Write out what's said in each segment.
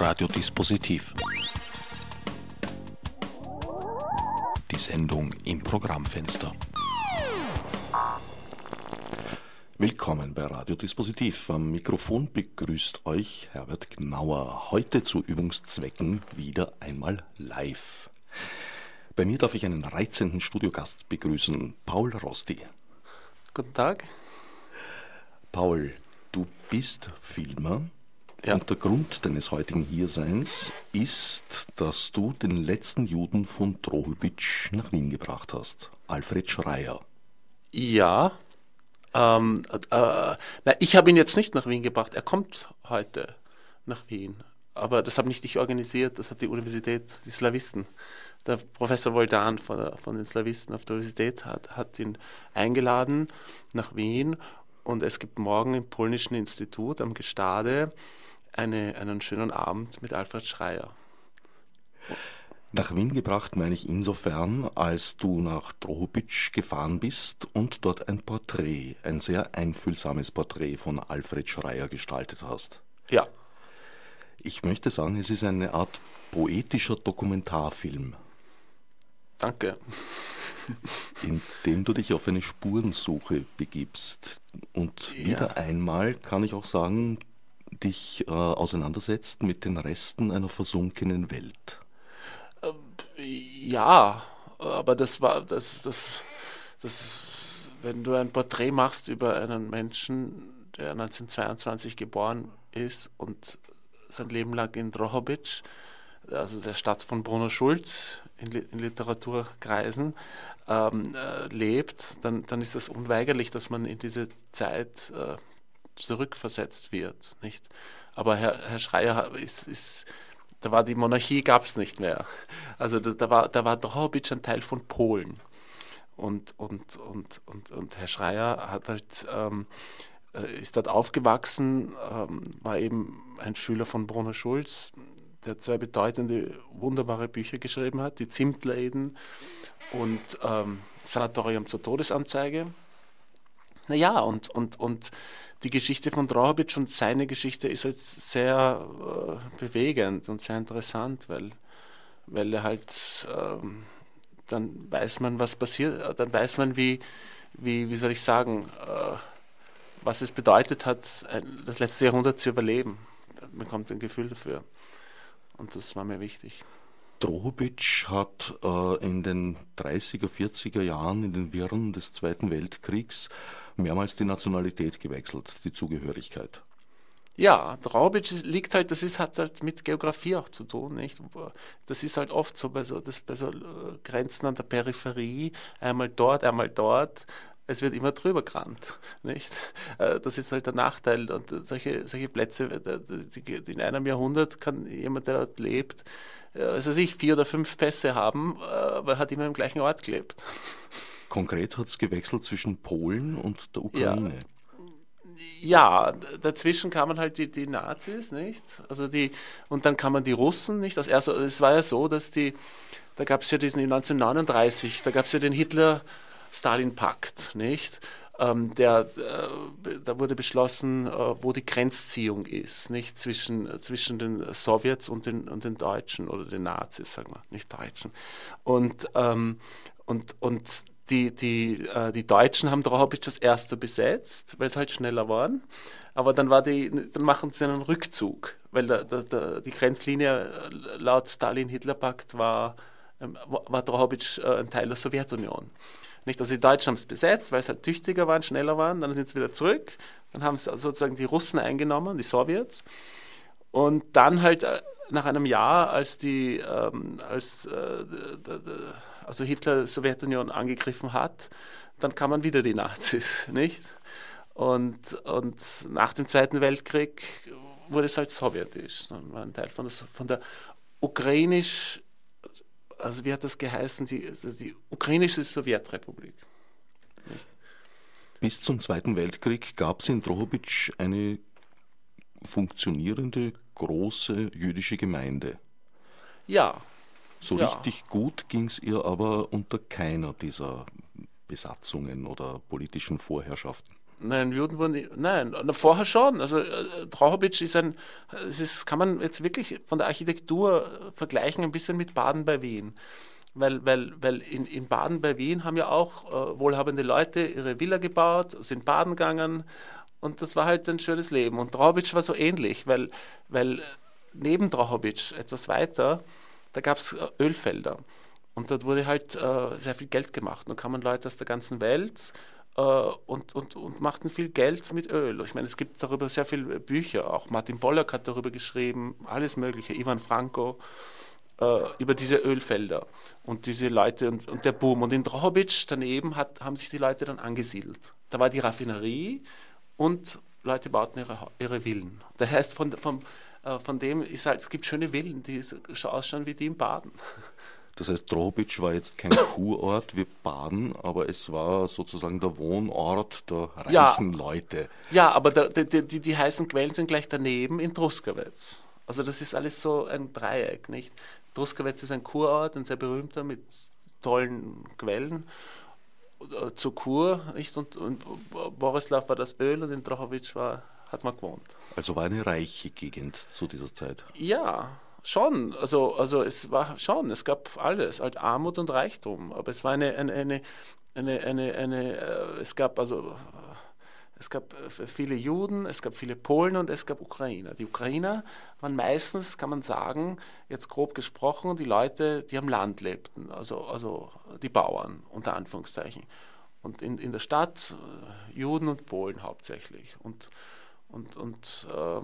Radiodispositiv. Die Sendung im Programmfenster. Willkommen bei Radiodispositiv. Am Mikrofon begrüßt euch Herbert Gnauer. Heute zu Übungszwecken wieder einmal live. Bei mir darf ich einen reizenden Studiogast begrüßen, Paul Rosti. Guten Tag. Paul, du bist Filmer. Ja. Und der Grund deines heutigen Hierseins ist, dass du den letzten Juden von Drohubitsch nach Wien gebracht hast, Alfred Schreier. Ja. Ähm, äh, na, ich habe ihn jetzt nicht nach Wien gebracht. Er kommt heute nach Wien. Aber das habe nicht ich organisiert, das hat die Universität, die Slawisten. Der Professor Woldan von, von den Slawisten auf der Universität hat, hat ihn eingeladen nach Wien und es gibt morgen im Polnischen Institut am Gestade eine, einen schönen Abend mit Alfred Schreier. Nach Wien gebracht meine ich insofern, als du nach Drohubitsch gefahren bist und dort ein Porträt, ein sehr einfühlsames Porträt von Alfred Schreier gestaltet hast. Ja. Ich möchte sagen, es ist eine Art poetischer Dokumentarfilm. Danke. In dem du dich auf eine Spurensuche begibst. Und Ja. wieder einmal kann ich auch sagen, dich äh, auseinandersetzt mit den Resten einer versunkenen Welt. Ja, aber das war, das, das, das, wenn du ein Porträt machst über einen Menschen, der 1922 geboren ist und sein Leben lang in Drohobitsch, also der Stadt von Bruno Schulz in, in Literaturkreisen, ähm, äh, lebt, dann, dann ist das unweigerlich, dass man in diese Zeit äh, zurückversetzt wird, nicht? Aber Herr, Herr Schreier ist, ist da war die Monarchie gab es nicht mehr. Also da, da war da war Drohobitsch ein Teil von Polen. Und, und, und, und, und Herr Schreier hat halt, ähm, äh, ist dort aufgewachsen, ähm, war eben ein Schüler von Bruno Schulz, der zwei bedeutende, wunderbare Bücher geschrieben hat, die Zimtläden und ähm, Sanatorium zur Todesanzeige. Naja, und, und, und die Geschichte von Drohobitsch und seine Geschichte ist halt sehr äh, bewegend und sehr interessant, weil, weil er halt, ähm, dann weiß man, was passiert, äh, dann weiß man, wie, wie, wie soll ich sagen, äh, was es bedeutet hat, ein- das letzte Jahrhundert zu überleben. Man bekommt ein Gefühl dafür. Und das war mir wichtig. Drohobitsch hat äh, in den 30er, 40er Jahren, in den Wirren des Zweiten Weltkriegs, mehrmals die Nationalität gewechselt, die Zugehörigkeit. Ja, Draubitsch ist- liegt halt, das ist, hat halt mit Geografie auch zu tun, nicht? Das ist halt oft so bei so, das, bei so äh, Grenzen an der Peripherie, einmal dort, einmal dort. Es wird immer drüber gerannt, nicht? Äh, Das ist halt der Nachteil. Und solche, solche Plätze, in einem Jahrhundert kann jemand, der dort lebt, äh, also sich vier oder fünf Pässe haben, äh, aber er hat immer im gleichen Ort gelebt. Konkret hat es gewechselt zwischen Polen und der Ukraine. Ja, d- dazwischen kamen halt die, die Nazis, nicht? Also die, und dann kamen die Russen, nicht? Also erst, es war ja so, dass die, da gab es ja diesen 1939, da gab es ja den Hitler-Stalin-Pakt, nicht? Ähm, der, äh, da wurde beschlossen, äh, wo die Grenzziehung ist, nicht? Zwischen, äh, zwischen den Sowjets und den, und den Deutschen oder den Nazis, sagen wir, nicht Deutschen. Und, ähm, und, und die, die, äh, die Deutschen haben Drohobitsch als erster besetzt, weil sie halt schneller waren. Aber dann war die, dann machen sie einen Rückzug, weil der, der, der, die Grenzlinie äh, laut Stalin-Hitler-Pakt war, ähm, war Drohobitsch äh, ein Teil der Sowjetunion. Nicht, also die Deutschen haben es besetzt, weil sie halt tüchtiger waren, schneller waren, dann sind sie wieder zurück, dann haben sie sozusagen die Russen eingenommen, die Sowjets. Und dann halt äh, nach einem Jahr, als die, ähm, als äh, also Hitler die Sowjetunion angegriffen hat, dann kamen wieder die Nazis, nicht? Und, und nach dem Zweiten Weltkrieg wurde es halt sowjetisch. Dann war ein Teil von der, von der ukrainisch, also wie hat das geheißen, die, also die ukrainische Sowjetrepublik. Bis zum Zweiten Weltkrieg gab es in Drohobitsch eine funktionierende große jüdische Gemeinde. Ja, So Ja. richtig gut ging es ihr aber unter keiner dieser Besatzungen oder politischen Vorherrschaften. Nein, Juden wurden, nein, vorher schon. Also äh, Drohobitsch ist ein, es ist, kann man jetzt wirklich von der Architektur vergleichen ein bisschen mit Baden bei Wien. Weil, weil, weil in, in Baden bei Wien haben ja auch äh, wohlhabende Leute ihre Villa gebaut, sind baden gegangen und das war halt ein schönes Leben. Und Drohobitsch war so ähnlich, weil, weil neben Drohobitsch etwas weiter, da gab es äh, Ölfelder. Und dort wurde halt äh, sehr viel Geld gemacht. Und da kamen Leute aus der ganzen Welt äh, und, und, und machten viel Geld mit Öl. Ich meine, es gibt darüber sehr viele Bücher. Auch Martin Bollack hat darüber geschrieben, alles Mögliche. Ivan Franco äh, über diese Ölfelder und diese Leute und, und der Boom. Und in Drohobitsch daneben hat, haben sich die Leute dann angesiedelt. Da war die Raffinerie und Leute bauten ihre, ihre Villen. Das heißt, von, von, äh, von dem ist halt, es gibt schöne Villen, die so ausschauen wie die im Baden. Das heißt, Drohobitsch war jetzt kein Kurort wie Baden, aber es war sozusagen der Wohnort der reichen ja, Leute. Ja, aber der, die, die, die heißen Quellen sind gleich daneben in Truskawetz. Also das ist alles so ein Dreieck, nicht? Truskawetz ist ein Kurort, ein sehr berühmter mit tollen Quellen äh, zur Kur, nicht? Und, und Borislav war das Öl und in Drohobitsch war, hat man gewohnt. Also war eine reiche Gegend zu dieser Zeit. Ja, schon. Also, also es war schon, es gab alles, halt Armut und Reichtum. Aber es war eine, eine, eine, eine, eine, eine äh, es gab also es gab viele Juden, es gab viele Polen und es gab Ukrainer. Die Ukrainer waren meistens, kann man sagen, jetzt grob gesprochen, die Leute, die am Land lebten, also, also die Bauern unter Anführungszeichen. Und in, in der Stadt äh, Juden und Polen hauptsächlich. Und, und, und äh,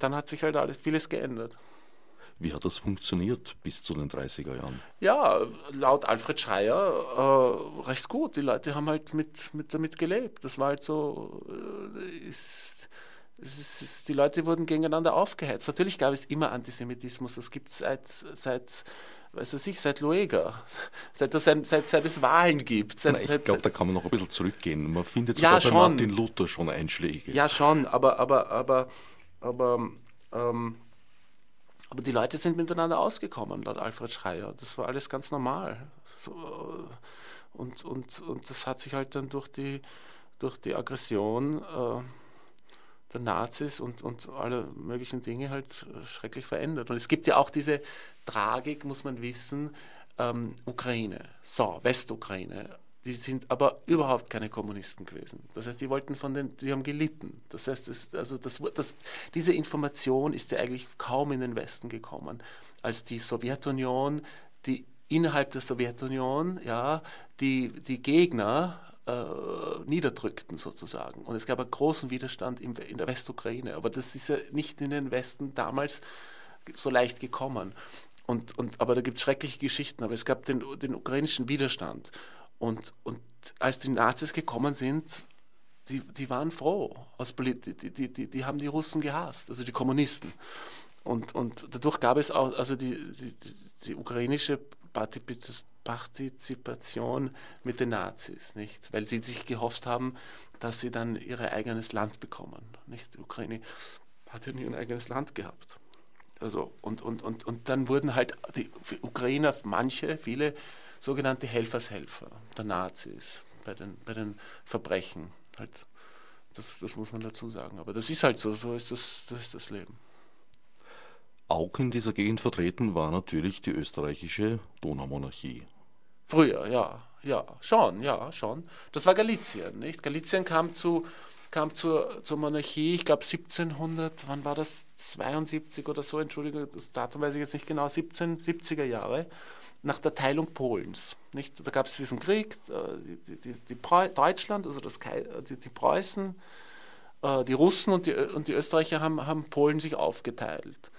dann hat sich halt alles, vieles geändert. Wie hat das funktioniert bis zu den 30er Jahren? Ja, laut Alfred Schreier äh, recht gut. Die Leute haben halt mit, mit damit gelebt. Das war halt so, äh, ist, ist, ist, die Leute wurden gegeneinander aufgeheizt. Natürlich gab es immer Antisemitismus. Das gibt es seit, seit weiß ich, seit Lueger, seit, das, seit, seit es Wahlen gibt. Seit, ich glaube, da kann man noch ein bisschen zurückgehen. Man findet sogar ja, bei Martin Luther schon Einschläge. Ja, schon, aber, aber, aber, aber ähm, aber die Leute sind miteinander ausgekommen, laut Alfred Schreier. Das war alles ganz normal. So, äh, und, und, und das hat sich halt dann durch die, durch die Aggression äh, der Nazis und, und alle möglichen Dinge halt schrecklich verändert. Und es gibt ja auch diese Tragik, muss man wissen, ähm, Ukraine, so, Westukraine, die sind aber überhaupt keine Kommunisten gewesen. Das heißt, die wollten von den, die haben gelitten. Das heißt, das, also das, das, diese Information ist ja eigentlich kaum in den Westen gekommen, als die Sowjetunion, die innerhalb der Sowjetunion, ja, die, die Gegner äh, niederdrückten sozusagen. Und es gab einen großen Widerstand im, in der Westukraine. Aber das ist ja nicht in den Westen damals so leicht gekommen. Und, und, aber da gibt es schreckliche Geschichten. Aber es gab den, den ukrainischen Widerstand. Und, und als die Nazis gekommen sind, die, die waren froh. Die, die, die, die haben die Russen gehasst, also die Kommunisten. Und, und dadurch gab es auch, also die, die, die ukrainische Partizipation mit den Nazis, nicht? Weil sie sich gehofft haben, dass sie dann ihr eigenes Land bekommen. Nicht? Die Ukraine hat ja nie ein eigenes Land gehabt. Also, und, und, und, und dann wurden halt die Ukrainer, manche, viele, sogenannte Helfershelfer der Nazis bei den, bei den Verbrechen. Halt, das, das muss man dazu sagen. Aber das ist halt so, so ist das, das ist das Leben. Auch in dieser Gegend vertreten war natürlich die österreichische Donaumonarchie. Früher, ja, ja, schon, ja, schon. Das war Galizien, nicht? Galizien kam zu kam zur, zur Monarchie, ich glaube 1700, wann war das? 72 oder so, Entschuldigung, das Datum weiß ich jetzt nicht genau, 1770er Jahre nach der Teilung Polens. Nicht? Da gab es diesen Krieg, äh, die, die, die Deutschland, also das, die, die Preußen, äh, die Russen und die, und die Österreicher haben, haben Polen sich aufgeteilt.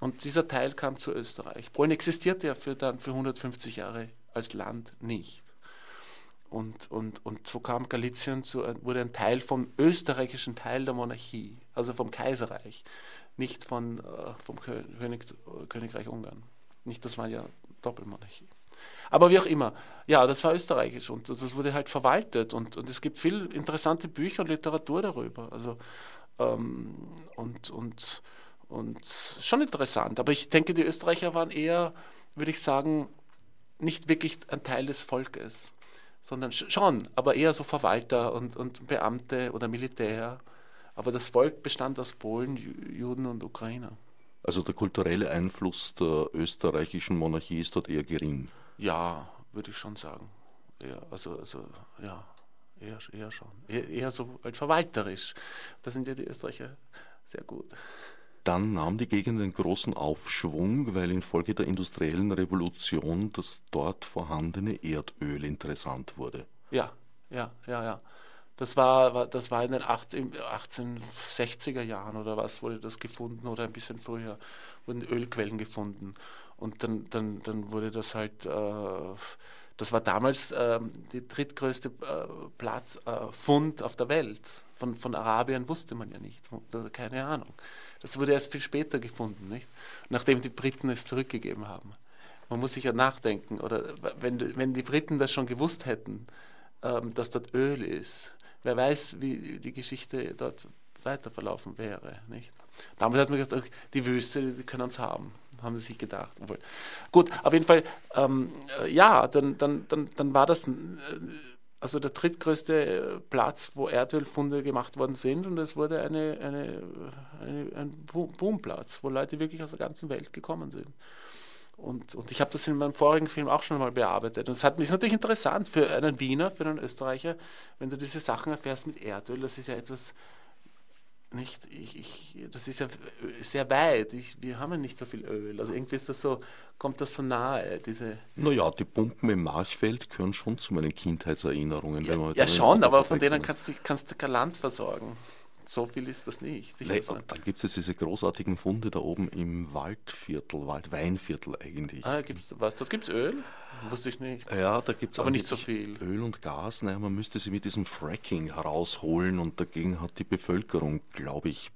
Und dieser Teil kam zu Österreich. Polen existierte ja für, dann für 150 Jahre als Land nicht. Und, und, und so kam Galizien zu, wurde ein Teil vom österreichischen Teil der Monarchie, also vom Kaiserreich, nicht von, äh, vom König, Königreich Ungarn. Nicht, das war ja Doppelmonarchie. Aber wie auch immer, ja, das war österreichisch und das wurde halt verwaltet und, und es gibt viel interessante Bücher und Literatur darüber. Also, ähm, und, und, und schon interessant. Aber ich denke, die Österreicher waren eher, würde ich sagen, nicht wirklich ein Teil des Volkes, sondern schon, aber eher so Verwalter und, und Beamte oder Militär. Aber das Volk bestand aus Polen, Juden und Ukrainer. Also der kulturelle Einfluss der österreichischen Monarchie ist dort eher gering. Ja, würde ich schon sagen. Eher, also, also ja, eher, eher schon. Eher, eher so halt verwalterisch. Da sind ja die Österreicher sehr gut. Dann nahm die Gegend einen großen Aufschwung, weil infolge der industriellen Revolution das dort vorhandene Erdöl interessant wurde. Ja, ja, ja, ja. Das war, das war in den 18, 1860er Jahren oder was wurde das gefunden oder ein bisschen früher wurden Ölquellen gefunden. Und dann, dann, dann wurde das halt, äh, das war damals äh, die drittgrößte äh, Platz, äh, Fund auf der Welt. Von, von Arabien wusste man ja nicht, keine Ahnung. Das wurde erst viel später gefunden, nicht? nachdem die Briten es zurückgegeben haben. Man muss sich ja nachdenken, oder wenn, wenn die Briten das schon gewusst hätten, ähm, dass dort Öl ist, wer weiß, wie die Geschichte dort weiter verlaufen wäre. Nicht? Damals hat man gesagt, die Wüste, die können uns haben, haben sie sich gedacht. Gut, auf jeden Fall, ähm, äh, ja, dann, dann, dann, dann war das äh, also der drittgrößte Platz, wo Erdölfunde gemacht worden sind und es wurde eine, eine, eine, ein Boomplatz, wo Leute wirklich aus der ganzen Welt gekommen sind. Und, und ich habe das in meinem vorigen Film auch schon mal bearbeitet. Und es hat, ist natürlich interessant für einen Wiener, für einen Österreicher, wenn du diese Sachen erfährst mit Erdöl. Das ist ja etwas, nicht, ich, ich, das ist ja sehr weit. Ich, wir haben ja nicht so viel Öl. Also irgendwie ist das so, kommt das so nahe, diese. Naja, die Pumpen im Marchfeld gehören schon zu meinen Kindheitserinnerungen. Ja, ja schon, aber von denen kannst du, kannst du kein Land versorgen. So viel ist das nicht. Nee, dann gibt es diese großartigen Funde da oben im Waldviertel, Waldweinviertel eigentlich. Ah, gibt's was? Das gibt's Öl? Wusste ich nicht. Ja, da gibt es aber nicht so viel. Öl und Gas. Naja, man müsste sie mit diesem Fracking herausholen und dagegen hat die Bevölkerung, glaube ich,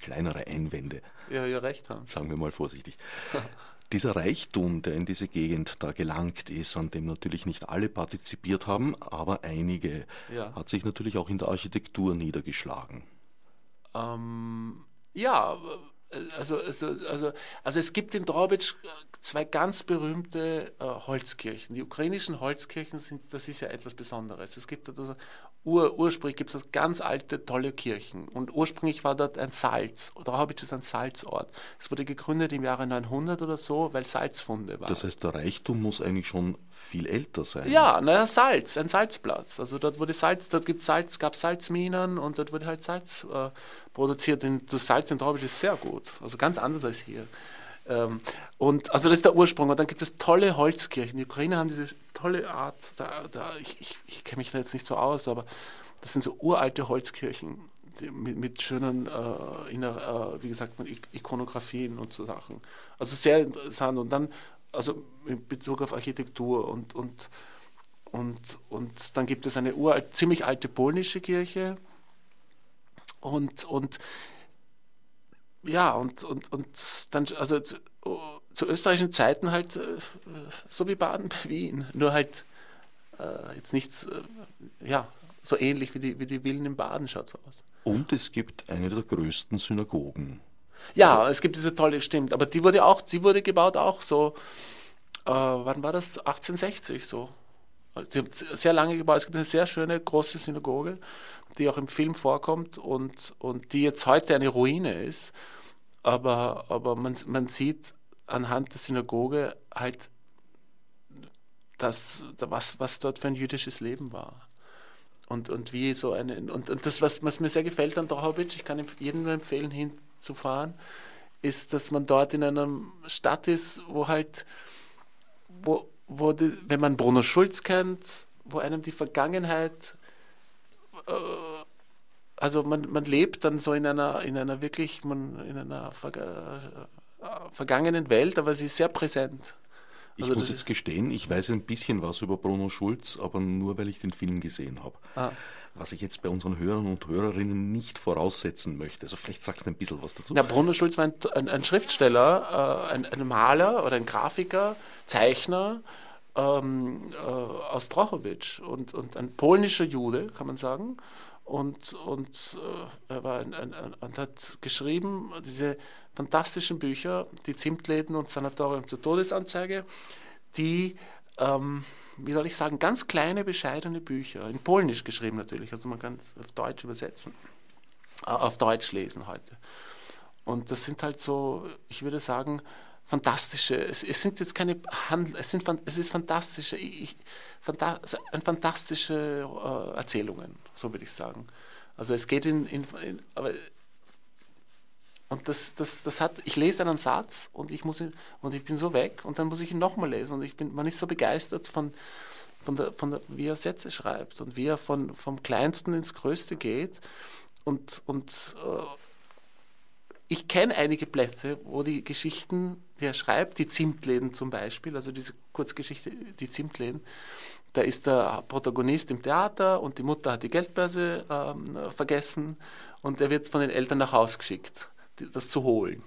kleinere Einwände. Ja, ja, recht haben. Sagen wir mal vorsichtig. Dieser Reichtum, der in diese Gegend da gelangt ist, an dem natürlich nicht alle partizipiert haben, aber einige, ja. hat sich natürlich auch in der Architektur niedergeschlagen. Ähm, ja, also, also, also, also es gibt in Drobitsch zwei ganz berühmte äh, Holzkirchen. Die ukrainischen Holzkirchen sind, das ist ja etwas Besonderes. Es gibt also ur, ursprünglich gibt es ganz alte, tolle Kirchen. Und ursprünglich war dort ein Salz. Drobitsch ist ein Salzort. Es wurde gegründet im Jahre 900 oder so, weil Salzfunde waren. Das heißt, der Reichtum muss eigentlich schon viel älter sein. Ja, naja, Salz, ein Salzplatz. Also dort wurde Salz, dort gibt Salz, gab Salzminen und dort wurde halt Salz äh, produziert. das Salz in Traubisch ist sehr gut, also ganz anders als hier. Ähm, und also das ist der Ursprung. Und dann gibt es tolle Holzkirchen. Die Ukrainer haben diese tolle Art, da, da, ich, ich, ich kenne mich da jetzt nicht so aus, aber das sind so uralte Holzkirchen mit, mit, schönen, äh, inner, äh, wie gesagt, mit Ikonografien und so Sachen. Also sehr interessant. Und dann, also in Bezug auf Architektur und, und, und, und dann gibt es eine uralt, ziemlich alte polnische Kirche und, und ja, und, und, und dann, also zu, zu österreichischen Zeiten halt äh, so wie Baden bei Wien, nur halt äh, jetzt nichts, äh, ja, so ähnlich wie die, wie die Villen in Baden schaut es aus. Und es gibt eine der größten Synagogen. Ja, es gibt diese tolle, stimmt, aber die wurde auch, die wurde gebaut auch so, äh, wann war das? 1860 so. Sie haben sehr lange gebaut. Es gibt eine sehr schöne große Synagoge, die auch im Film vorkommt und, und die jetzt heute eine Ruine ist. Aber, aber man, man sieht anhand der Synagoge halt, das, was, was dort für ein jüdisches Leben war. Und, und wie so eine, und, und das, was, was mir sehr gefällt an Drohobitsch, ich kann jedem nur empfehlen, hinzufahren, ist, dass man dort in einer Stadt ist, wo halt, wo, wo die, wenn man Bruno Schulz kennt, wo einem die Vergangenheit, äh, also man, man lebt dann so in einer, in einer wirklich, man, in einer Ver äh, vergangenen Welt, aber sie ist sehr präsent. Ich also muss jetzt gestehen, ich weiß ein bisschen was über Bruno Schulz, aber nur weil ich den Film gesehen habe. Ah. Was ich jetzt bei unseren Hörern und Hörerinnen nicht voraussetzen möchte. Also vielleicht sagst du ein bisschen was dazu. Ja, Bruno Schulz war ein, ein, ein Schriftsteller, äh, ein, ein, Maler oder ein Grafiker, Zeichner ähm, äh, aus Drochowitsch und, und ein polnischer Jude, kann man sagen. Und, und äh, er war ein, ein, ein, und hat geschrieben diese fantastischen Bücher, die Zimtläden und Sanatorium zur Todesanzeige, die, ähm, wie soll ich sagen, ganz kleine, bescheidene Bücher, in Polnisch geschrieben natürlich, also man kann es auf Deutsch übersetzen, äh, auf Deutsch lesen heute. Und das sind halt so, ich würde sagen, fantastische, es, es sind jetzt keine Handel, es, sind, es ist fantastische, ich, fanta, fantastische äh, Erzählungen, so würde ich sagen. Also es geht in, in, in aber und das, das, das hat, ich lese einen Satz und ich, muss ihn, und ich bin so weg und dann muss ich ihn nochmal lesen. Und ich bin, man ist so begeistert von, von, der, von der, wie er Sätze schreibt und wie er von, vom Kleinsten ins Größte geht. Und, und äh, ich kenne einige Plätze, wo die Geschichten, die er schreibt, die Zimtläden zum Beispiel, also diese Kurzgeschichte, die Zimtläden, da ist der Protagonist im Theater und die Mutter hat die Geldbörse ähm, vergessen und er wird von den Eltern nach Hause geschickt das zu holen.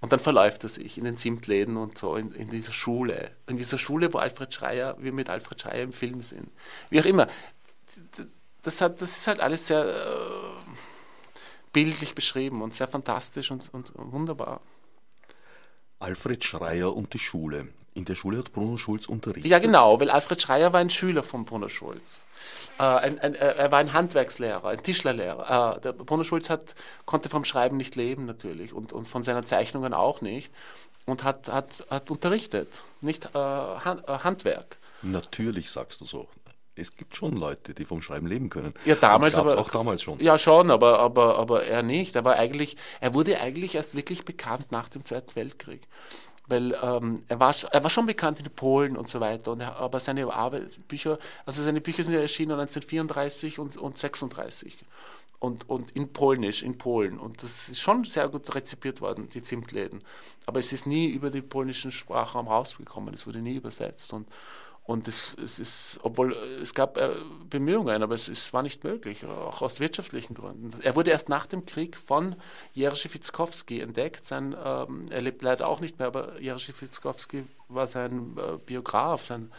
Und dann verläuft er sich in den Zimtläden und so, in, in, dieser Schule. In dieser Schule, wo Alfred Schreier, wir mit Alfred Schreier im Film sind. Wie auch immer. Das, hat, das ist halt alles sehr äh, bildlich beschrieben und sehr fantastisch und, und wunderbar. Alfred Schreier und die Schule. In der Schule hat Bruno Schulz unterrichtet. Ja, genau, weil Alfred Schreier war ein Schüler von Bruno Schulz. Äh, ein, ein, äh, er war ein Handwerkslehrer, ein Tischlerlehrer. Äh, der Bruno Schulz hat, konnte vom Schreiben nicht leben natürlich und, und von seinen Zeichnungen auch nicht und hat, hat, hat unterrichtet, nicht äh, Hand, äh, Handwerk. Natürlich sagst du so. Es gibt schon Leute, die vom Schreiben leben können. Ja, damals aber auch damals schon. Ja, schon, aber, aber, aber er nicht. Er war eigentlich, er wurde eigentlich erst wirklich bekannt nach dem Zweiten Weltkrieg weil ähm, er, war, er war schon bekannt in Polen und so weiter, und er, aber seine Arbeit, Bücher, also seine Bücher sind ja erschienen 1934 und, und 36 und, und in Polnisch, in Polen. Und das ist schon sehr gut rezipiert worden, die Zimtläden. Aber es ist nie über den polnischen Sprachraum rausgekommen, es wurde nie übersetzt. Und, und es, es ist, obwohl es gab äh, Bemühungen, aber es, es war nicht möglich, auch aus wirtschaftlichen Gründen. Er wurde erst nach dem Krieg von Jerzy Fitzkowski entdeckt. Sein, ähm, er lebt leider auch nicht mehr, aber Jerzy Fitzkowski war sein äh, Biograf sein,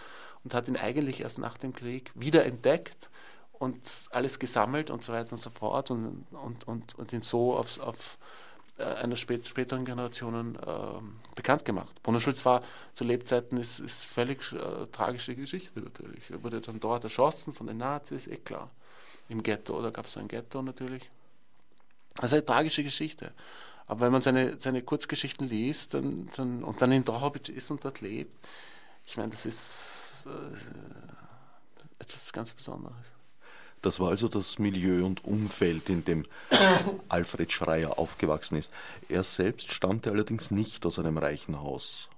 und hat ihn eigentlich erst nach dem Krieg wieder entdeckt und alles gesammelt und so weiter und so fort und, und, und, und ihn so auf, auf einer spät, späteren Generationen äh, bekannt gemacht. Bruno Schulz war zu Lebzeiten ist, ist völlig äh, tragische Geschichte natürlich. Er wurde dann dort erschossen von den Nazis, eh klar. Im Ghetto, da gab es ein Ghetto natürlich. Also eine tragische Geschichte. Aber wenn man seine, seine Kurzgeschichten liest dann, dann, und dann in Drohobitsch ist und dort lebt, ich meine, das ist äh, etwas ganz Besonderes. Das war also das Milieu und Umfeld, in dem Alfred Schreier aufgewachsen ist. Er selbst stammte allerdings nicht aus einem reichen Haus.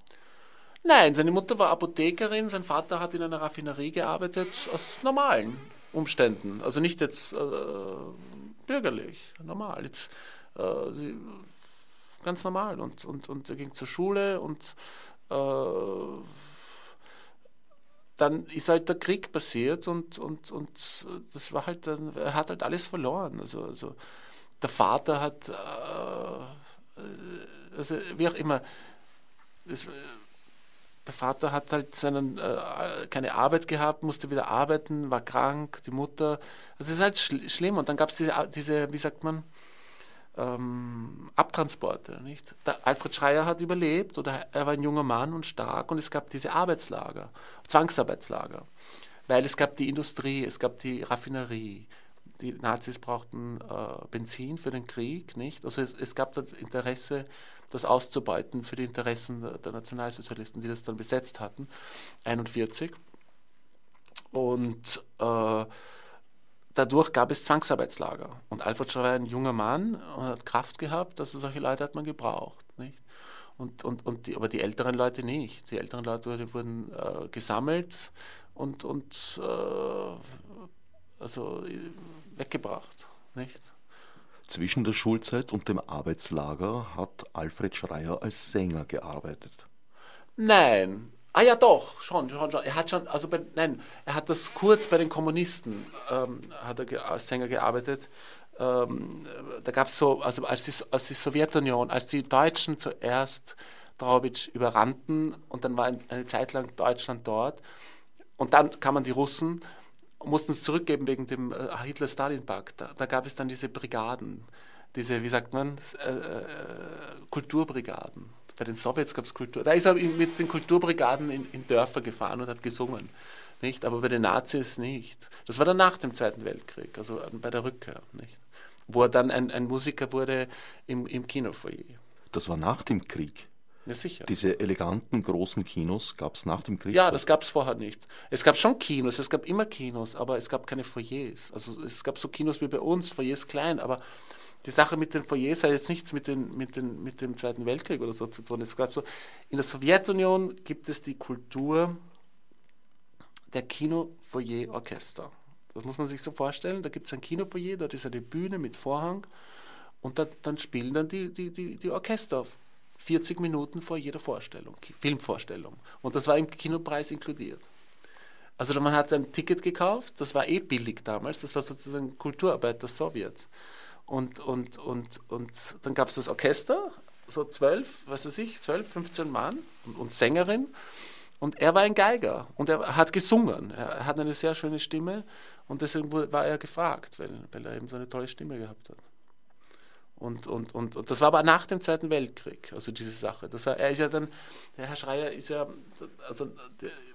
Nein, seine Mutter war Apothekerin, sein Vater hat in einer Raffinerie gearbeitet, aus normalen Umständen. Also nicht jetzt äh, bürgerlich, normal. Jetzt, äh, sie, ganz normal. Und, und, und er ging zur Schule und äh, dann ist halt der Krieg passiert und, und, und das war halt dann, er hat halt alles verloren. Also, also der Vater hat, äh, also wie auch immer, das, der Vater hat halt seinen, äh, keine Arbeit gehabt, musste wieder arbeiten, war krank, die Mutter. Also es ist halt schl schlimm. Und dann gab es diese, diese, wie sagt man, ähm, Abtransporte. Nicht? Der Alfred Schreier hat überlebt oder er war ein junger Mann und stark und es gab diese Arbeitslager, Zwangsarbeitslager, weil es gab die Industrie, es gab die Raffinerie. Die Nazis brauchten äh, Benzin für den Krieg, nicht? Also es, es, gab das Interesse, das auszubeuten für die Interessen der, Nationalsozialisten, die das dann besetzt hatten, 1941. Und äh, dadurch gab es Zwangsarbeitslager. Und Alfred Schreier war ein junger Mann und hat Kraft gehabt, dass solche Leute hat man gebraucht. Nicht? Und, und, und die, aber die älteren Leute nicht. Die älteren Leute wurden äh, gesammelt und, und äh, also weggebracht. Nicht? Zwischen der Schulzeit und dem Arbeitslager hat Alfred Schreier als Sänger gearbeitet. Nein, Ah ja, doch, schon, schon, schon. Er hat schon, also bei, nein, er hat das kurz bei den Kommunisten, ähm, hat er als Sänger gearbeitet. Ähm, da gab es so, also als die, als die Sowjetunion, als die Deutschen zuerst Draubitsch überrannten und dann war ein, eine Zeit lang Deutschland dort und dann kamen die Russen und mussten es zurückgeben wegen dem äh, Hitler-Stalin-Pakt. Da, da, gab es dann diese Brigaden, diese, wie sagt man, äh, äh, Kulturbrigaden bei den Sowjets gab es Kultur. Da ist er mit den Kulturbrigaden in, in Dörfer gefahren und hat gesungen nicht? Aber bei den Nazis nicht. Das war dann nach dem Zweiten Weltkrieg, also bei der Rückkehr, nicht? Wo er dann ein, ein Musiker wurde im, im Kinofoyer. Das war nach dem Krieg. Ja, sicher. Diese eleganten großen Kinos gab es nach dem Krieg? Ja, das gab es vorher nicht. Es gab schon Kinos, es gab immer Kinos, aber es gab keine Foyers. Also es gab so Kinos wie bei uns, Foyers klein, aber die Sache mit den Foyers hat jetzt nichts mit, den, mit, den, mit dem Zweiten Weltkrieg oder so zu tun. Es gab so, in der Sowjetunion gibt es die Kultur der Kinofoyer-Orchester. Das muss man sich so vorstellen. Da gibt es ein Kinofoyer, dort ist eine Bühne mit Vorhang und da, dann spielen dann die, die, die, die Orchester 40 Minuten vor jeder Vorstellung, Filmvorstellung. Und das war im Kinopreis inkludiert. Also man hat ein Ticket gekauft, das war eh billig damals, das war sozusagen Kulturarbeit der Sowjets. Und, und, und, und dann gab es das Orchester, so zwölf, was weiß ich, zwölf, 15 Mann und, und Sängerin. Und er war ein Geiger und er hat gesungen. Er hat eine sehr schöne Stimme und deswegen war er gefragt, weil, weil er eben so eine tolle Stimme gehabt hat. Und, und, und, und das war aber nach dem Zweiten Weltkrieg, also diese Sache. Das er ist ja dann, der Herr Schreier ist ja also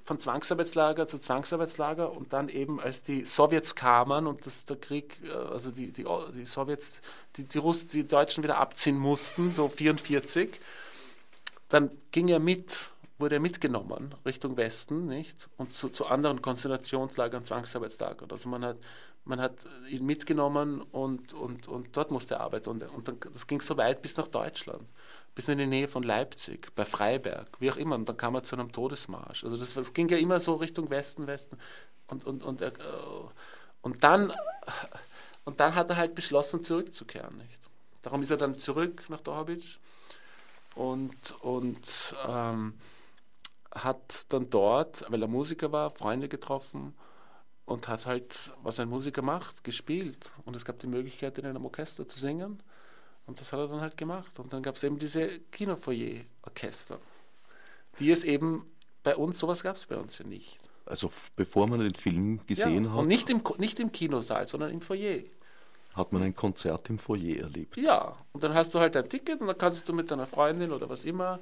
von Zwangsarbeitslager zu Zwangsarbeitslager und dann eben, als die Sowjets kamen und das, der Krieg, äh, also die, die, die Sowjets, die, die, Russen, die Deutschen wieder abziehen mussten, so 44, dann ging er mit, wurde er mitgenommen Richtung Westen, nicht? Und zu, zu anderen Konzentrationslagern, Zwangsarbeitslagern. Also man hat man hat ihn mitgenommen und, und, und dort musste er arbeiten. Und, und dann, das ging so weit bis nach Deutschland, bis in die Nähe von Leipzig, bei Freiberg, wie auch immer. Und dann kam er zu einem Todesmarsch. Also das, das ging ja immer so Richtung Westen, Westen. Und, und, und, er, und, dann, und dann hat er halt beschlossen, zurückzukehren. Nicht? Darum ist er dann zurück nach Dorbic und, und ähm, hat dann dort, weil er Musiker war, Freunde getroffen und hat halt, was ein Musiker macht, gespielt. Und es gab die Möglichkeit, in einem Orchester zu singen. Und das hat er dann halt gemacht. Und dann gab es eben diese Kinofoyer-Orchester, die es eben bei uns, sowas gab es bei uns ja nicht. Also bevor man den Film gesehen ja, hat. Und nicht im, nicht im Kinosaal, sondern im Foyer. Hat man ein Konzert im Foyer erlebt? Ja, und dann hast du halt ein Ticket und dann kannst du mit deiner Freundin oder was immer.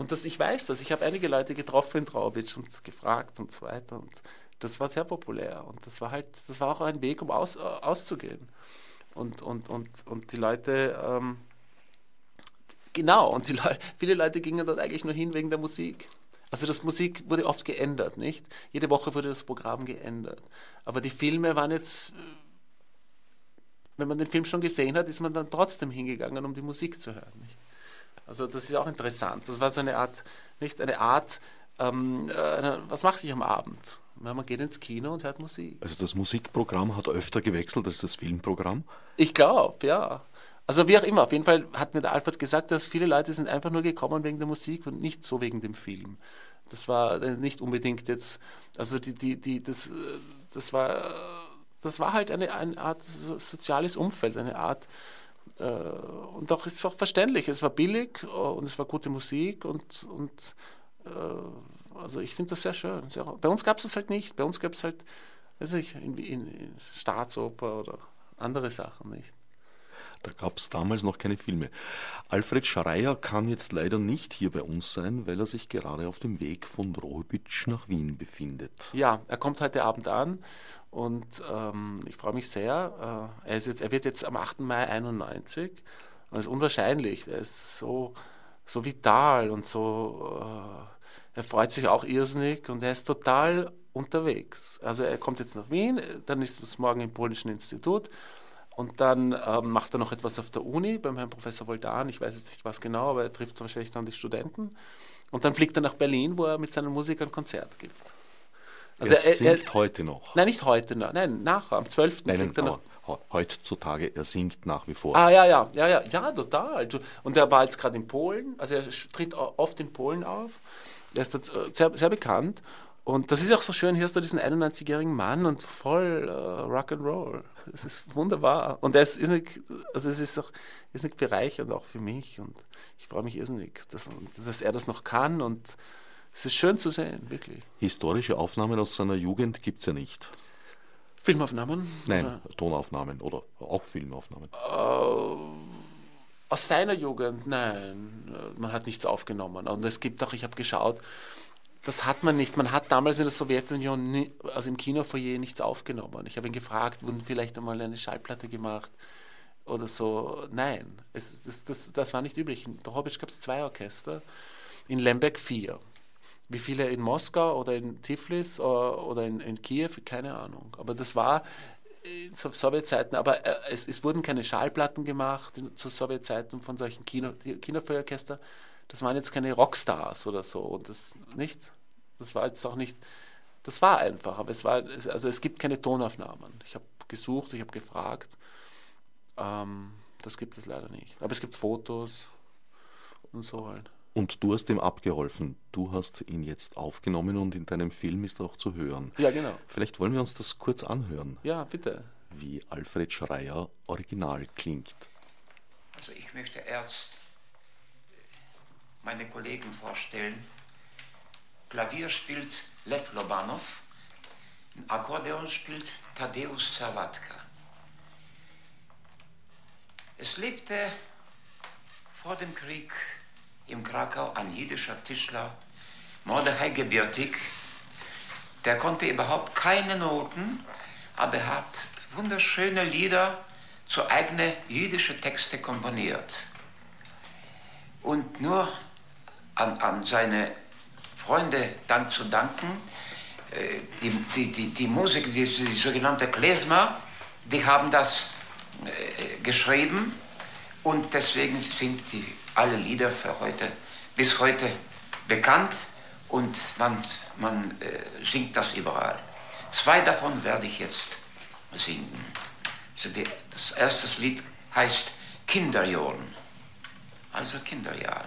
Und das, ich weiß das, ich habe einige Leute getroffen in Traubitsch und gefragt und so weiter. Und das war sehr populär und das war halt, das war auch ein Weg, um aus, äh, auszugehen. Und, und, und, und die Leute, ähm, genau, und die Le viele Leute gingen dort eigentlich nur hin wegen der Musik. Also das Musik wurde oft geändert, nicht? Jede Woche wurde das Programm geändert. Aber die Filme waren jetzt, äh, wenn man den Film schon gesehen hat, ist man dann trotzdem hingegangen, um die Musik zu hören. Nicht? Also das ist auch interessant. Das war so eine Art, nicht eine Art, ähm, äh, was mache ich am Abend? man geht ins Kino und hört Musik. Also das Musikprogramm hat öfter gewechselt als das Filmprogramm? Ich glaube, ja. Also wie auch immer, auf jeden Fall hat mir der Alfred gesagt, dass viele Leute sind einfach nur gekommen wegen der Musik und nicht so wegen dem Film. Das war äh, nicht unbedingt jetzt, also die, die, die, das, äh, das war, das war halt eine, eine Art soziales Umfeld, eine Art, äh, und doch ist es auch verständlich. Es war billig und es war gute Musik und, und äh, also ich finde das sehr schön. Bei uns gab es das halt nicht. Bei uns gab es halt, weiß ich, in, in, in Staatsoper oder andere Sachen nicht. Da gab es damals noch keine Filme. Alfred Schreier kann jetzt leider nicht hier bei uns sein, weil er sich gerade auf dem Weg von Rohbitsch nach Wien befindet. Ja, er kommt heute Abend an und ähm, ich freue mich sehr. Äh, er, ist jetzt, er wird jetzt am 8. Mai 91. Und das ist unwahrscheinlich. Er ist so, so vital und so. Äh, er freut sich auch irrsinnig und er ist total unterwegs. Also er kommt jetzt nach Wien, dann ist es morgen im Polnischen Institut und dann ähm, macht er noch etwas auf der Uni beim Herrn Professor Voldan. Ich weiß jetzt nicht was genau, aber er trifft wahrscheinlich dann die Studenten. Und dann fliegt er nach Berlin, wo er mit seinen Musikern Konzert gibt. Also er, er singt er, heute noch. Nein, nicht heute, nein, nachher, am 12. Nein, fliegt er nach, heutzutage, er singt nach wie vor. Ah, ja, ja, ja, ja, ja, total. Und er war jetzt gerade in Polen, also er tritt oft in Polen auf der ist äh, sehr, sehr bekannt. Und das ist auch so schön, hier hast du diesen 91-jährigen Mann und voll uh, Rock'n'Roll. Das ist wunderbar. Und er ist irrsinnig, also es ist auch irrsinnig bereichernd auch für mich. Und ich freue mich irrsinnig, dass, dass er das noch kann. Und es ist schön zu sehen, wirklich. Historische Aufnahmen aus seiner Jugend gibt es ja nicht. Filmaufnahmen? Nein, oder? Tonaufnahmen oder auch Filmaufnahmen. Uh, aus seiner Jugend, nein, man hat nichts aufgenommen. Und es gibt auch, ich habe geschaut, das hat man nicht. Man hat damals in der Sowjetunion, nie, also im Kinofoyer, nichts aufgenommen. Ich habe ihn gefragt, wurden vielleicht einmal eine Schallplatte gemacht oder so. Nein, es, das, das, das war nicht üblich. In Drohobitsch gab es zwei Orchester, in Lemberg vier. Wie viele in Moskau oder in Tiflis oder, äh, oder in, in Kiew, keine Ahnung. Aber das war zu Sowjetzeiten, aber äh, es, es, wurden keine Schallplatten gemacht zu Sowjetzeiten von solchen Kino, Kinofeuerorchester. Das waren jetzt keine Rockstars oder so und das nicht. Das war jetzt auch nicht. Das war einfach, aber es war also es gibt keine Tonaufnahmen. Ich habe gesucht, ich habe gefragt. Ähm, das gibt es leider nicht. Aber es gibt Fotos und so halt. Und du hast ihm abgeholfen. Du hast ihn jetzt aufgenommen und in deinem Film ist er auch zu hören. Ja, genau. Vielleicht wollen wir uns das kurz anhören. Ja, bitte. Wie Alfred Schreier original klingt. Also ich möchte erst meine Kollegen vorstellen. Klavier spielt Lev Lobanov, Akkordeon spielt Tadeusz Zerwatka. Es lebte vor dem Krieg im Krakau ein jüdischer Tischler, Mordechai gebürtig. Der konnte überhaupt keine Noten, aber er hat wunderschöne Lieder zu eigenen jüdischen Texte komponiert. Und nur an, an seine Freunde dann zu danken, äh, die, die, die, die Musik, die, die sogenannte Klezmer, die haben das äh, geschrieben und deswegen sind die alle Lieder für heute, bis heute bekannt und man, man äh, singt das überall. Zwei davon werde ich jetzt singen. Das erste Lied heißt Kinderjahren. Also Kinderjahre.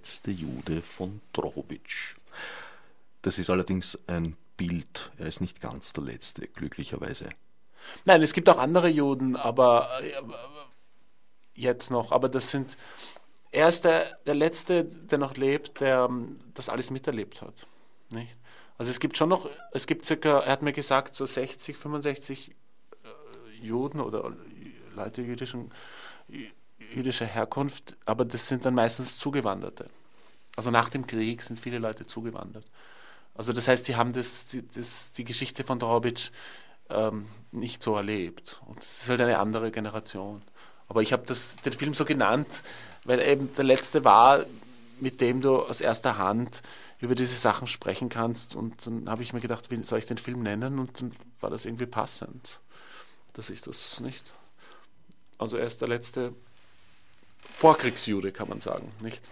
letzte Jude von Drohobitsch. Das ist allerdings ein Bild, er ist nicht ganz der letzte, glücklicherweise. Nein, es gibt auch andere Juden, aber äh, jetzt noch, aber das sind, er ist der, der Letzte, der noch lebt, der ähm, das alles miterlebt hat. Nicht? Also es gibt schon noch, es gibt circa, er hat mir gesagt, so 60, 65 äh, Juden oder Leute jüdischen jüdischer Herkunft, aber das sind dann meistens Zugewanderte. Also nach dem Krieg sind viele Leute zugewandert. Also das heißt, sie haben das, die, das, die Geschichte von Draubitsch ähm, nicht so erlebt. Und es ist halt eine andere Generation. Aber ich habe den Film so genannt, weil eben der letzte war, mit dem du aus erster Hand über diese Sachen sprechen kannst. Und dann habe ich mir gedacht, wie soll ich den Film nennen? Und dann war das irgendwie passend, dass ich das nicht. Also er ist der letzte Vorkriegsjude, kann man sagen, nicht?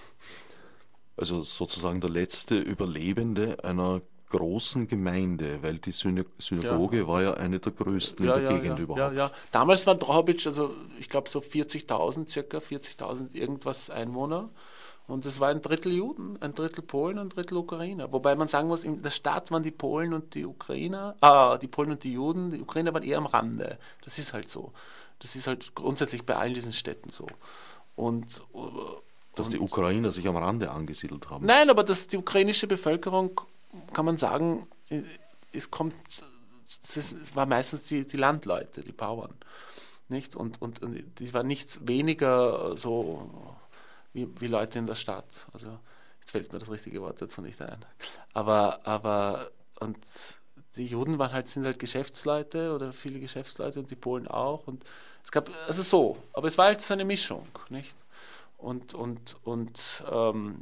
Also sozusagen der letzte Überlebende einer großen Gemeinde, weil die Synagoge ja. war ja eine der größten ja, in der ja, Gegend überhaupt. Ja, ja. Damals war Drohobitsch, also ich glaube so 40.000, circa 40.000 irgendwas Einwohner. Und es war ein Drittel Juden, ein Drittel Polen, ein Drittel Ukrainer. Wobei man sagen muss, in der Stadt waren die Polen und die Ukrainer, ah, die Polen und die Juden, die Ukrainer waren eher am Rande. Das ist halt so. Das ist halt grundsätzlich bei allen diesen Städten so. Und dass die Ukrainer sich am Rande angesiedelt haben. Nein, aber dass die ukrainische Bevölkerung, kann man sagen, es kommt, es war meistens die, die Landleute, die Bauern. Nicht? Und, und, und die waren nicht weniger so wie, wie Leute in der Stadt. Also jetzt fällt mir das richtige Wort dazu nicht ein. Aber, aber und die Juden waren halt, sind halt Geschäftsleute oder viele Geschäftsleute und die Polen auch. Und es gab, also so, aber es war halt so eine Mischung, nicht? Und, und, und ähm,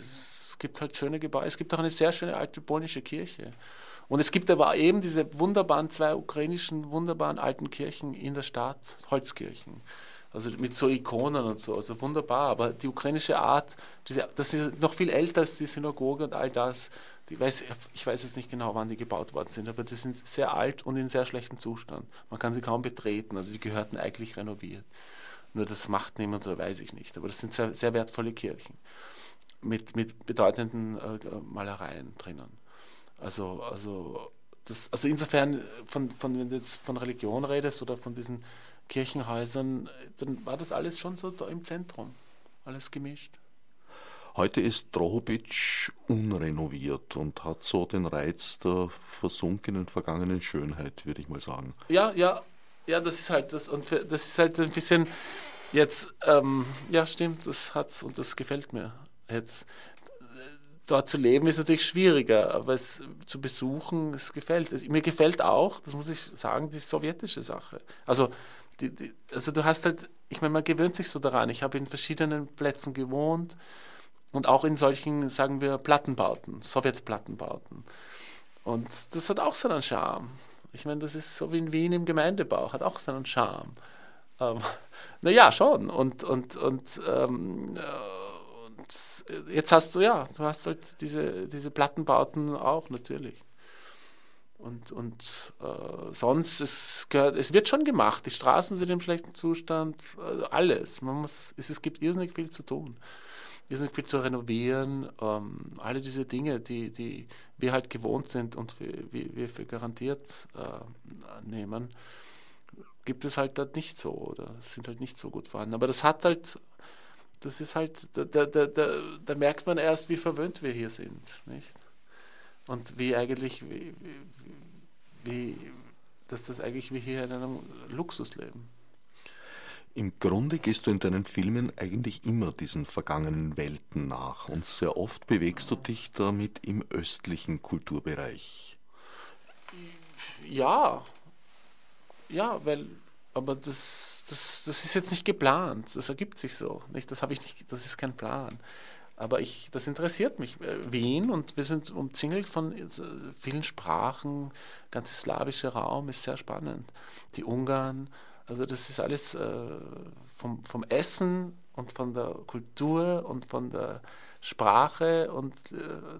es gibt halt schöne Gebäude. Es gibt auch eine sehr schöne alte polnische Kirche. Und es gibt aber eben diese wunderbaren, zwei ukrainischen, wunderbaren alten Kirchen in der Stadt, Holzkirchen. Also mit so Ikonen und so, also wunderbar. Aber die ukrainische Art, diese, das ist noch viel älter als die Synagoge und all das. Die weiß, ich weiß jetzt nicht genau, wann die gebaut worden sind, aber die sind sehr alt und in sehr schlechtem Zustand. Man kann sie kaum betreten, also die gehörten eigentlich renoviert. Nur das macht niemand, oder weiß ich nicht. Aber das sind sehr, sehr wertvolle Kirchen mit, mit bedeutenden äh, Malereien drinnen. Also, also, das, also insofern, von, von, wenn du jetzt von Religion redest oder von diesen Kirchenhäusern, dann war das alles schon so da im Zentrum, alles gemischt. Heute ist Drohobitsch unrenoviert und hat so den Reiz der versunkenen vergangenen Schönheit, würde ich mal sagen. Ja, ja, ja, das ist halt das und das ist halt ein bisschen jetzt, ähm, ja, stimmt, das hat und das gefällt mir. Jetzt dort zu leben ist natürlich schwieriger, aber es zu besuchen, es gefällt. Es, mir gefällt auch, das muss ich sagen, die sowjetische Sache. Also, die, die, also du hast halt, ich meine, man gewöhnt sich so daran. Ich habe in verschiedenen Plätzen gewohnt und auch in solchen, sagen wir, Plattenbauten, Sowjetplattenbauten. Und das hat auch seinen Charme. Ich meine, das ist so wie in Wien im Gemeindebau, hat auch seinen Charme. Ähm, naja, schon. Und, und, und, ähm, und jetzt hast du, ja, du hast halt diese, diese Plattenbauten auch natürlich. Und, und äh, sonst, es, gehört, es wird schon gemacht. Die Straßen sind im schlechten Zustand, also alles. Man muss, es, es gibt irrsinnig viel zu tun irrsinnig viel zu renovieren. Ähm, alle diese Dinge, die, die wir halt gewohnt sind und für, wir, wir für garantiert äh, nehmen, gibt es halt dort nicht so oder sind halt nicht so gut vorhanden. Aber das hat halt, das ist halt, da, da, da, da merkt man erst, wie verwöhnt wir hier sind. Nicht? Und wie eigentlich, wie, wie, wie dass das eigentlich wie hier in einem Luxus leben. Im Grunde gehst du in deinen Filmen eigentlich immer diesen vergangenen Welten nach und sehr oft bewegst du dich damit im östlichen Kulturbereich. Ja, ja, weil, aber das, das, das ist jetzt nicht geplant, das ergibt sich so. Nicht? Das ich nicht, das ist kein Plan. Aber ich, das interessiert mich. Äh, Wien und wir sind umzingelt von äh, vielen Sprachen, ganze slawische Raum ist sehr spannend. Die Ungarn, also das ist alles äh, vom, vom Essen und von der Kultur und von der Sprache und äh,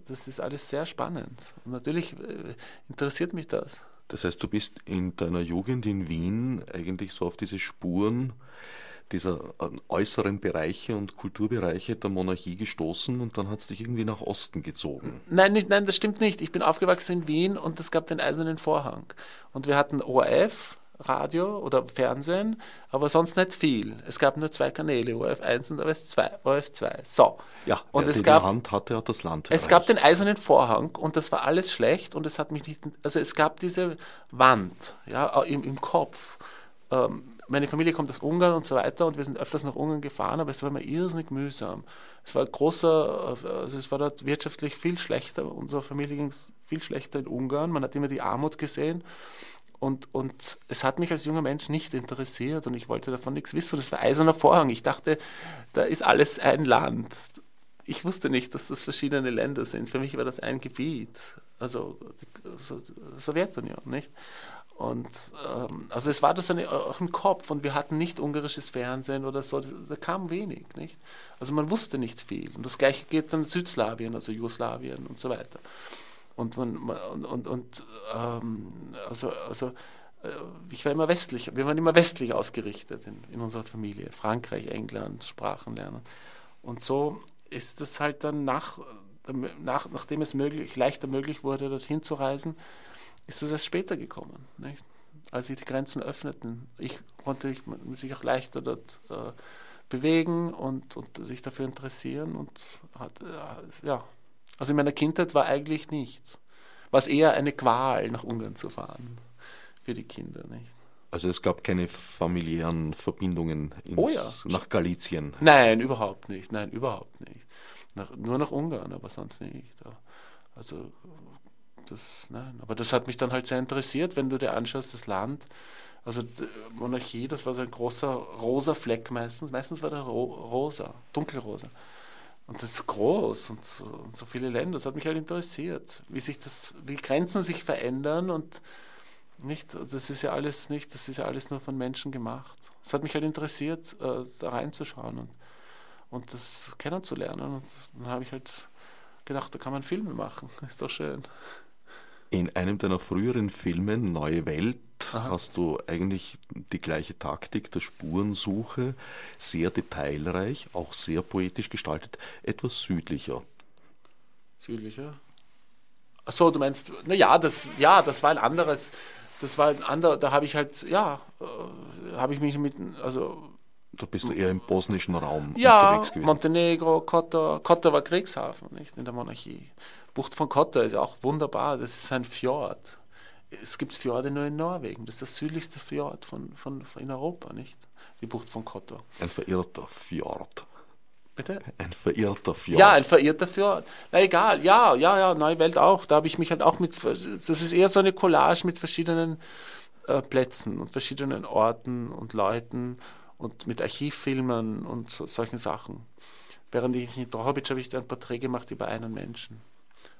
das ist alles sehr spannend. Und natürlich äh, interessiert mich das. Das heißt, du bist in deiner Jugend in Wien eigentlich so auf diese Spuren dieser äußeren Bereiche und Kulturbereiche der Monarchie gestoßen und dann hat es dich irgendwie nach Osten gezogen. Nein, nicht, nein, das stimmt nicht. Ich bin aufgewachsen in Wien und es gab den Eisernen Vorhang. Und wir hatten ORF, Radio oder Fernsehen, aber sonst nicht viel. Es gab nur zwei Kanäle, ORF1 und ORF2. ORF2. So. Ja, und es gab, Hand hatte hat das Land. Es gab den eisernen Vorhang und das war alles schlecht und es hat mich nicht, also es gab diese Wand, ja, im, im Kopf. Ähm, meine Familie kommt aus Ungarn und so weiter und wir sind öfters nach Ungarn gefahren, aber es war immer irrsinnig mühsam. Es war großer, also es war dort wirtschaftlich viel schlechter. Unsere Familie ging viel schlechter in Ungarn. Man hat immer die Armut gesehen und, und es hat mich als junger Mensch nicht interessiert und ich wollte davon nichts wissen. Es war eiserner Vorhang. Ich dachte, da ist alles ein Land. ich wusste nicht, dass das verschiedene Länder sind. Für mich war das ein Gebiet, also die Sowjetunion, nicht? Und ähm, also es war das eine, auch im Kopf und wir hatten nicht ungarisches Fernsehen oder so, da kam wenig, nicht? Also man wusste nicht viel. Und das gleiche geht dann Südslawien, also Jugoslawien und so weiter. Und man und, und, und ähm, also, also äh, ich war immer westlich, wir waren immer westlich ausgerichtet in, in unserer Familie. Frankreich, England, Sprachen lernen. Und so ist es halt dann nach, nach, nachdem es möglich, leichter möglich wurde, dorthin zu reisen, ist das erst später gekommen. Nicht? Als sich die Grenzen öffneten. Ich konnte ich, sich auch leichter dort äh, bewegen und, und sich dafür interessieren. Und hat, äh, ja. Also in meiner Kindheit war eigentlich nichts. War es eher eine Qual, nach Ungarn zu fahren für die Kinder. Nicht? Also es gab keine familiären Verbindungen ins, oh ja. nach Galizien? Nein, überhaupt nicht. Nein, überhaupt nicht. Nach, nur nach Ungarn, aber sonst nicht. Also das, nein. Aber das hat mich dann halt sehr interessiert, wenn du dir anschaust, das Land, also Monarchie, das war so ein großer rosa Fleck meistens. Meistens war der ro rosa, dunkelrosa. Und das ist so groß und so, und so viele Länder. Das hat mich halt interessiert, wie sich das, wie Grenzen sich verändern und nicht, das ist ja alles nicht, das ist ja alles nur von Menschen gemacht. Es hat mich halt interessiert, äh, da reinzuschauen und, und das kennenzulernen. Und dann habe ich halt gedacht, da kann man Filme machen. Ist doch schön. In einem deiner früheren Filme, Neue Welt, Aha. hast du eigentlich die gleiche Taktik der Spurensuche, sehr detailreich, auch sehr poetisch gestaltet, etwas südlicher. Südlicher? Achso, du meinst, naja, das, ja, das war ein anderes, das war ein anderer, da habe ich halt, ja, äh, habe ich mich mit, also. Da bist du eher im bosnischen Raum ja, unterwegs gewesen. Montenegro, Kotor, Kotor war Kriegshafen, nicht, in der Monarchie. Bucht von Kotor ist auch wunderbar, das ist ein Fjord. Es gibt Fjorde nur in Norwegen, das ist das südlichste Fjord von, von, von in Europa, nicht? Die Bucht von Kotor. Ein verirrter Fjord. Bitte? Ein verirrter Fjord. Ja, ein verirrter Fjord. Na egal, ja, ja, ja, Neue Welt auch. Da habe ich mich halt auch mit, das ist eher so eine Collage mit verschiedenen äh, Plätzen und verschiedenen Orten und Leuten und mit Archivfilmen und so, solchen Sachen. Während ich in Drohobitsch habe ich ein Porträt gemacht über einen Menschen.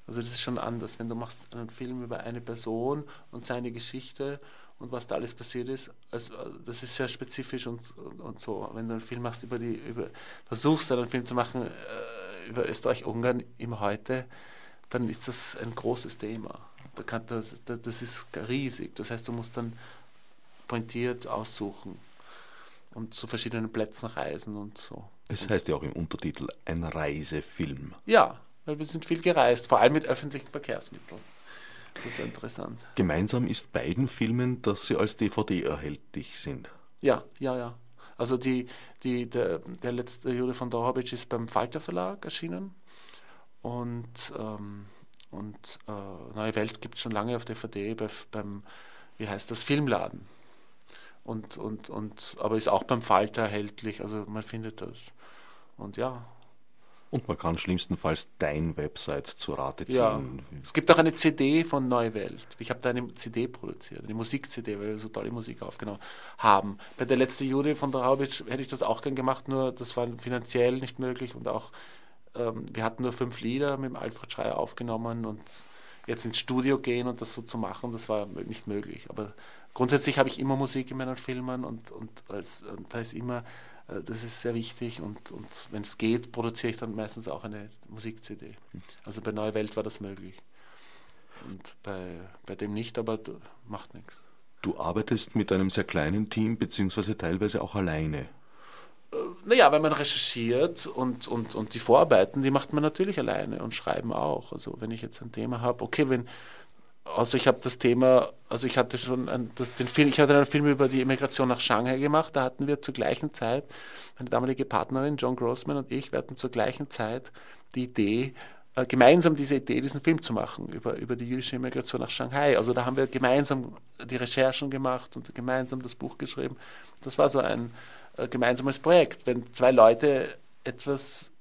Also das ist schon anders, wenn du machst einen Film über eine Person und seine Geschichte und was da alles passiert ist. Also, das ist sehr spezifisch und, und, und, so. Wenn du einen Film machst über die, über, versuchst einen Film zu machen äh, über Österreich-Ungarn im Heute, dann ist das ein großes Thema. Da kann das, das ist riesig. Das heißt, du musst dann pointiert aussuchen und zu verschiedenen Plätzen reisen und so. Es heißt ja auch im Untertitel ein Reisefilm. Ja, weil wir sind viel gereist, vor allem mit öffentlichen Verkehrsmitteln. Das ist interessant. Gemeinsam ist beiden Filmen, dass sie als DVD erhältlich sind. Ja, ja, ja. Also die, die, der, der letzte Jude von Dorobitsch ist beim Falter Verlag erschienen und, ähm, und äh, Neue Welt gibt es schon lange auf DVD bei, beim, wie heißt das, Filmladen. Und, und, und, aber ist auch beim Falter erhältlich, also man findet das. Und ja, und man kann schlimmstenfalls dein Website zur Rate ziehen. Ja. Es gibt auch eine CD von Neue Welt. Ich habe da eine CD produziert, eine Musik-CD, weil wir so tolle Musik aufgenommen haben. Bei der letzte Jude von Draubitsch hätte ich das auch gern gemacht, nur das war finanziell nicht möglich und auch ähm, wir hatten nur fünf Lieder mit dem Alfred Schreier aufgenommen und jetzt ins Studio gehen und das so zu machen, das war nicht möglich. Aber grundsätzlich habe ich immer Musik in meinen Filmen und, und, als, und da ist immer das ist sehr wichtig und, und wenn es geht, produziere ich dann meistens auch eine Musik-CD. Also bei Neue Welt war das möglich. Und bei, bei dem nicht, aber macht nichts. Du arbeitest mit einem sehr kleinen Team, beziehungsweise teilweise auch alleine. Äh, naja, wenn man recherchiert und, und, und die Vorarbeiten, die macht man natürlich alleine und schreiben auch. Also wenn ich jetzt ein Thema habe, okay, wenn, also ich habe das Thema, also ich hatte schon ein, das, den Film, ich hatte einen Film über die Immigration nach Shanghai gemacht, da hatten wir zur gleichen Zeit, meine damalige Partnerin John Grossman und ich, wir hatten zur gleichen Zeit die Idee, äh, gemeinsam diese Idee, diesen Film zu machen über, über die jüdische Immigration nach Shanghai. Also da haben wir gemeinsam die Recherchen gemacht und gemeinsam das Buch geschrieben. Das war so ein äh, gemeinsames Projekt. Wenn zwei Leute etwas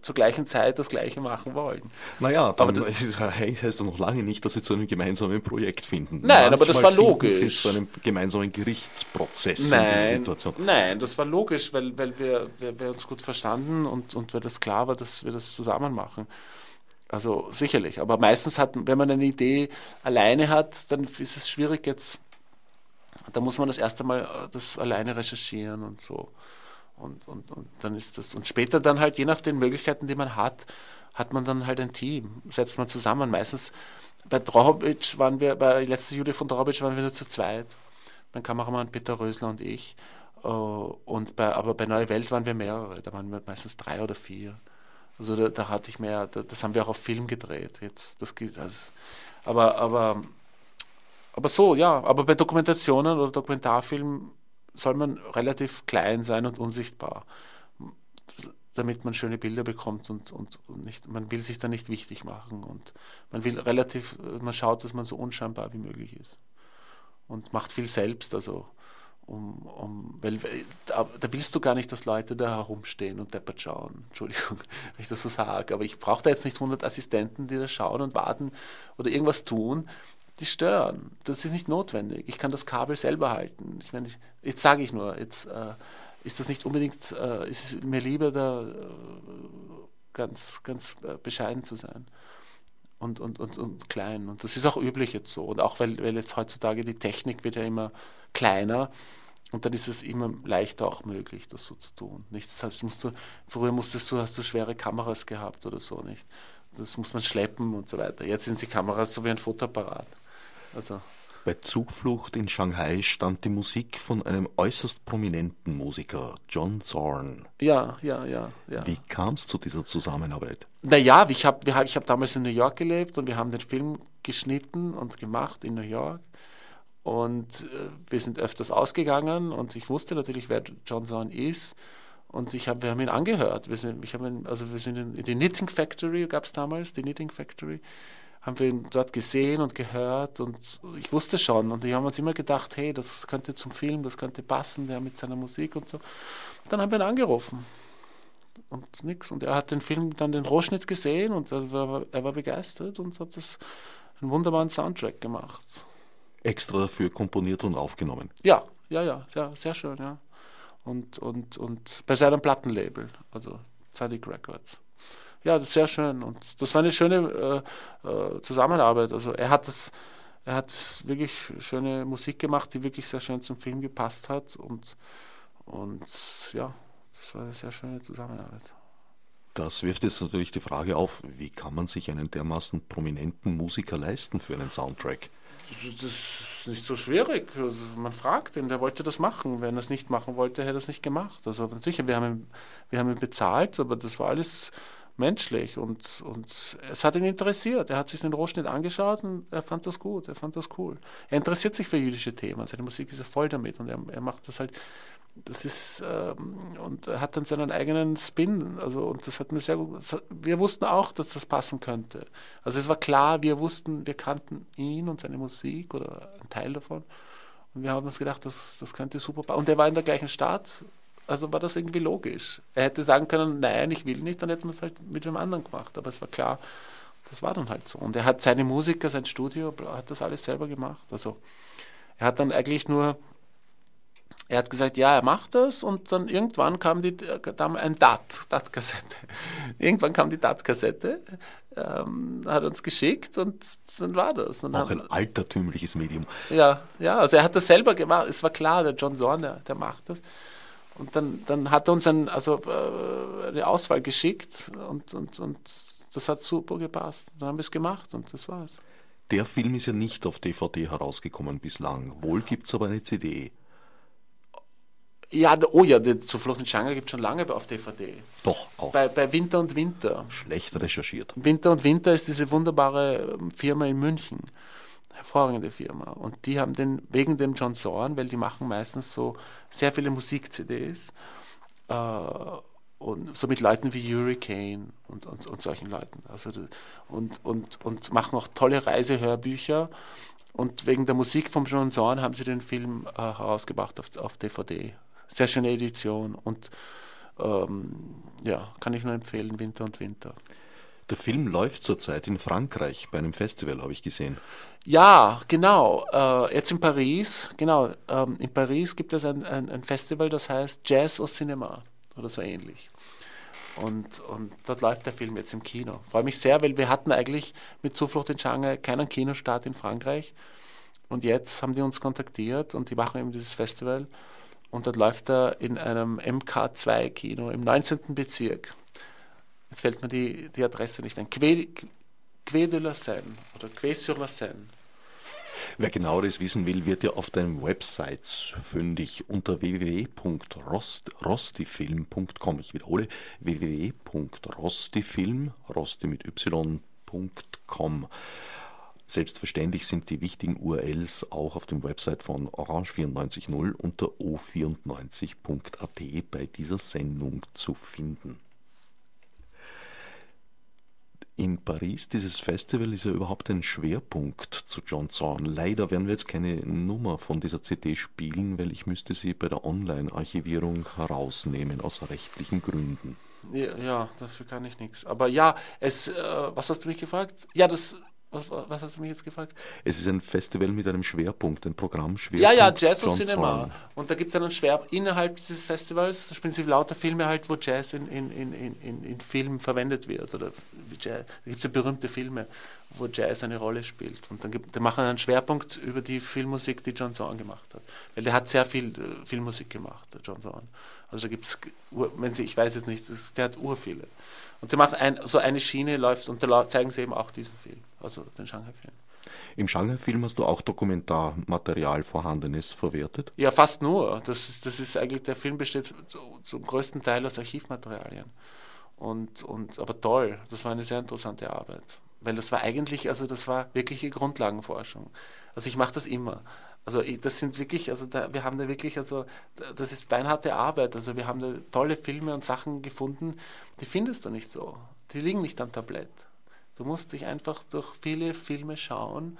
zur gleichen Zeit das Gleiche machen wollen. Naja, dann aber das heißt ja noch lange nicht, dass sie zu einem gemeinsamen Projekt finden. Nein, Manchmal aber das war logisch. Sie zu einem gemeinsamen Gerichtsprozess nein, in dieser Situation. Nein, das war logisch, weil, weil wir, wir, wir uns gut verstanden und, und weil das klar war, dass wir das zusammen machen. Also sicherlich, aber meistens hat, wenn man eine Idee alleine hat, dann ist es schwierig jetzt, da muss man das erste Mal äh, das alleine recherchieren und so. Und, und, und dann ist das, und später dann halt, je nach den Möglichkeiten, die man hat, hat man dann halt ein Team, setzt man zusammen. Meistens bei Drohobic waren wir, bei letzter Jude von Drohobic waren wir nur zu zweit. Mein Kameramann Peter Rösler und ich. Äh, und bei, aber bei Neue Welt waren wir mehrere, da waren wir meistens drei oder vier. Also da, da hatte ich mehr, da, das haben wir auch auf Film gedreht. Jetzt, das, also, aber, aber, aber so, ja, aber bei Dokumentationen oder Dokumentarfilmen soll man relativ klein sein und unsichtbar, damit man schöne Bilder bekommt und, und, und nicht, man will sich da nicht wichtig machen und man will relativ, man schaut, dass man so unscheinbar wie möglich ist und macht viel selbst, also um, um, weil da, da, willst du gar nicht, dass Leute da herumstehen und deppert schauen. Entschuldigung, wenn ich das so sage. Aber ich brauche da jetzt nicht 100 Assistenten, die da schauen und warten oder irgendwas tun. Die stören. Das ist nicht notwendig. Ich kann das Kabel selber halten. Ich meine, jetzt sage ich nur, jetzt äh, ist das nicht unbedingt, äh, ist mir lieber, da äh, ganz, ganz äh, bescheiden zu sein und, und, und, und klein. Und das ist auch üblich jetzt so. Und auch weil, weil jetzt heutzutage die Technik wird ja immer kleiner und dann ist es immer leichter auch möglich, das so zu tun. Nicht? Das heißt, musst du, früher musstest du, hast du schwere Kameras gehabt oder so, nicht? Das muss man schleppen und so weiter. Jetzt sind die Kameras so wie ein Fotoapparat. Also. Bei Zugflucht in Shanghai stand die Musik von einem äußerst prominenten Musiker, John Zorn. Ja, ja, ja. ja. Wie kam es zu dieser Zusammenarbeit? Naja, ich habe ich hab damals in New York gelebt und wir haben den Film geschnitten und gemacht in New York. Und äh, wir sind öfters ausgegangen und ich wusste natürlich, wer John Zorn ist. Und ich hab, wir haben ihn angehört. Wir sind, ich ihn, also wir sind in, in die Knitting Factory, gab es damals, die Knitting Factory haben wir ihn dort gesehen und gehört und ich wusste schon und wir haben uns immer gedacht, hey, das könnte zum Film, das könnte passen, der mit seiner Musik und so. Und dann haben wir ihn angerufen und nichts und er hat den Film dann den Rohschnitt gesehen und er war, er war begeistert und hat das einen wunderbaren Soundtrack gemacht. Extra dafür komponiert und aufgenommen? Ja, ja, ja, ja sehr schön, ja. Und, und, und bei seinem Plattenlabel, also Zadig Records ja, das ist sehr schön. Und das war eine schöne äh, äh, Zusammenarbeit. Also er hat das, er hat wirklich schöne Musik gemacht, die wirklich sehr schön zum Film gepasst hat. Und, und ja, das war eine sehr schöne Zusammenarbeit. Das wirft jetzt natürlich die Frage auf, wie kann man sich einen dermaßen prominenten Musiker leisten für einen Soundtrack? Das ist nicht so schwierig. Also man fragt ihn, der wollte das machen. Wenn er es nicht machen wollte, hätte er es nicht gemacht. Also sicher, wir haben ihn, wir haben ihn bezahlt, aber das war alles menschlich und, und es hat ihn interessiert. Er hat sich den Rohschnitt angeschaut und er fand das gut, er fand das cool. Er interessiert sich für jüdische Themen, seine Musik ist ja voll damit und er, er macht das halt, das ist, ähm, und er hat dann seinen eigenen Spin, also und das hat mir sehr gut, wir wussten auch, dass das passen könnte. Also es war klar, wir wussten, wir kannten ihn und seine Musik oder einen Teil davon und wir haben uns gedacht, das, das könnte super passen. Und er war in der gleichen Stadt, also war das irgendwie logisch. Er hätte sagen können, nein, ich will nicht, dann hätten wir es halt mit einem anderen gemacht. Aber es war klar, das war dann halt so. Und er hat seine Musiker, sein Studio, hat das alles selber gemacht. Also er hat dann eigentlich nur, er hat gesagt, ja, er macht das und dann irgendwann kam die, da ein DAT, DAT-Kassette. Irgendwann kam die DAT-Kassette, ähm, hat uns geschickt und dann war das. Dann Auch ein altertümliches Medium. Ja, ja, also er hat das selber gemacht. Es war klar, der John Zorn, der, der macht das. Und dann, dann hat er uns ein, also, äh, eine Auswahl geschickt und, und, und das hat super gepasst. Dann haben wir es gemacht und das war's. Der Film ist ja nicht auf DVD herausgekommen bislang. Wohl gibt es aber eine CD. Ja, oh ja, Zuflucht in Shanghai gibt es schon lange auf DVD. Doch, auch. Bei, bei Winter und Winter. Schlecht recherchiert. Winter und Winter ist diese wunderbare Firma in München hervorragende Firma. Und die haben den, wegen dem John Zorn, weil die machen meistens so sehr viele Musik-CDs, äh, und so mit Leuten wie Hurricane und, und, und solchen Leuten. Also, und, und, und machen auch tolle Reisehörbücher. Und wegen der Musik von John Zorn haben sie den Film äh, herausgebracht auf, auf DVD. Sehr schöne Edition. Und, ähm, ja, kann ich nur empfehlen, Winter und Winter. Der Film läuft zurzeit in Frankreich bei einem Festival, habe ich gesehen. Ja, genau. Äh, jetzt in Paris, genau. Ähm, in Paris gibt es ein, ein, ein, Festival, das heißt Jazz au Cinéma oder so ähnlich. Und, und dort läuft der Film jetzt im Kino. Freue mich sehr, weil wir hatten eigentlich mit Zuflucht in Shanghai keinen Kinostart in Frankreich. Und jetzt haben die uns kontaktiert und die machen eben dieses Festival. Und dort läuft er in einem MK2-Kino im 19. Bezirk. Jetzt fällt mir die, die Adresse nicht ein. Quai, Quai de la Seine oder Quai sur la Seine. Wer genaueres wissen will, wird ja auf deinen Websites fündig unter www.rostifilm.com. Ich wiederhole www.rostifilm, rosti mit y.com. Selbstverständlich sind die wichtigen URLs auch auf dem Website von Orange 94.0 unter o94.at bei dieser Sendung zu finden in Paris, dieses Festival ist ja überhaupt ein Schwerpunkt zu John Zorn. Leider werden wir jetzt keine Nummer von dieser CD spielen, weil ich müsste sie bei der Online-Archivierung herausnehmen, aus rechtlichen Gründen. Ja, ja, dafür kann ich nichts. Aber ja, es, äh, was hast du mich gefragt? Ja, das was, was, hast du mich jetzt gefragt? Es ist ein Festival mit einem Schwerpunkt, ein Programmschwerpunkt. Ja, ja, Jazz und Cinema. Und da gibt es einen Schwerpunkt innerhalb dieses Festivals, spielen sie lauter Filme halt, wo Jazz in, in, in, in, in Filmen verwendet wird. Oder Jazz. Da gibt es ja berühmte Filme, wo Jazz eine Rolle spielt. Und dann gibt, die machen einen Schwerpunkt über die Filmmusik, die John Zorn gemacht hat. Weil der hat sehr viel äh, Filmmusik gemacht, der John Zorn. Also da gibt es, wenn sie, ich weiß jetzt nicht, das, der hat urviele. Und der macht ein, so eine Schiene läuft und da zeigen sie eben auch diesen Film also den Shanghai-Film. Im Shanghai-Film hast du auch Dokumentarmaterial Vorhandenes verwertet? Ja, fast nur. Das ist, das ist eigentlich, der Film besteht zum größten Teil aus Archivmaterialien. Und, und, aber toll, das war eine sehr interessante Arbeit. Weil das war eigentlich, also das war wirkliche Grundlagenforschung. Also ich mache das immer. Also das sind wirklich, also da, wir haben da wirklich, also das ist beinharte Arbeit. Also wir haben da tolle Filme und Sachen gefunden, die findest du nicht so. Die liegen nicht am Tablett. Du musst dich einfach durch viele Filme schauen.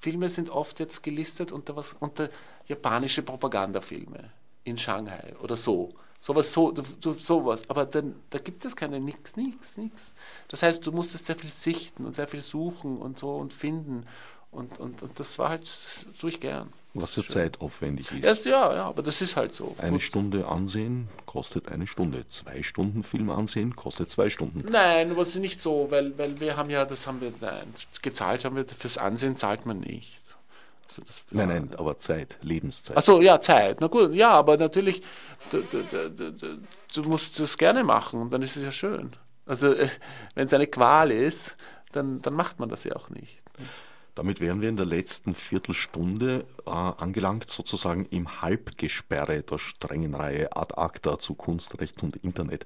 Filme sind oft jetzt gelistet unter, was, unter japanische Propagandafilme in Shanghai oder so. Sowas, so, sowas. Aber dann, da gibt es keine nix, nix, nix. Das heißt, du musstest sehr viel sichten und sehr viel suchen und so und finden. Und, und, und das war halt, das tue ich gern. Was für Zeit aufwendig ist. Erst, ja, ja, aber das ist halt so. Eine Gut. Stunde ansehen kostet eine Stunde. Zwei Stunden Film ansehen kostet zwei Stunden. Nein, aber es ist nicht so, weil, weil wir haben ja, das haben wir, nein, gezahlt haben wir, fürs Ansehen zahlt man nicht. Also nein, nein, aber Zeit, Lebenszeit. Achso, ja, Zeit. Na gut, ja, aber natürlich, du, du, du, du musst das gerne machen und dann ist es ja schön. Also, äh, wenn es eine Qual ist, dann, dann macht man das ja auch nicht. Damit wären wir in der letzten Viertelstunde äh, angelangt, sozusagen im Halbgesperre der strengen Reihe Ad Acta zu Kunstrecht und Internet.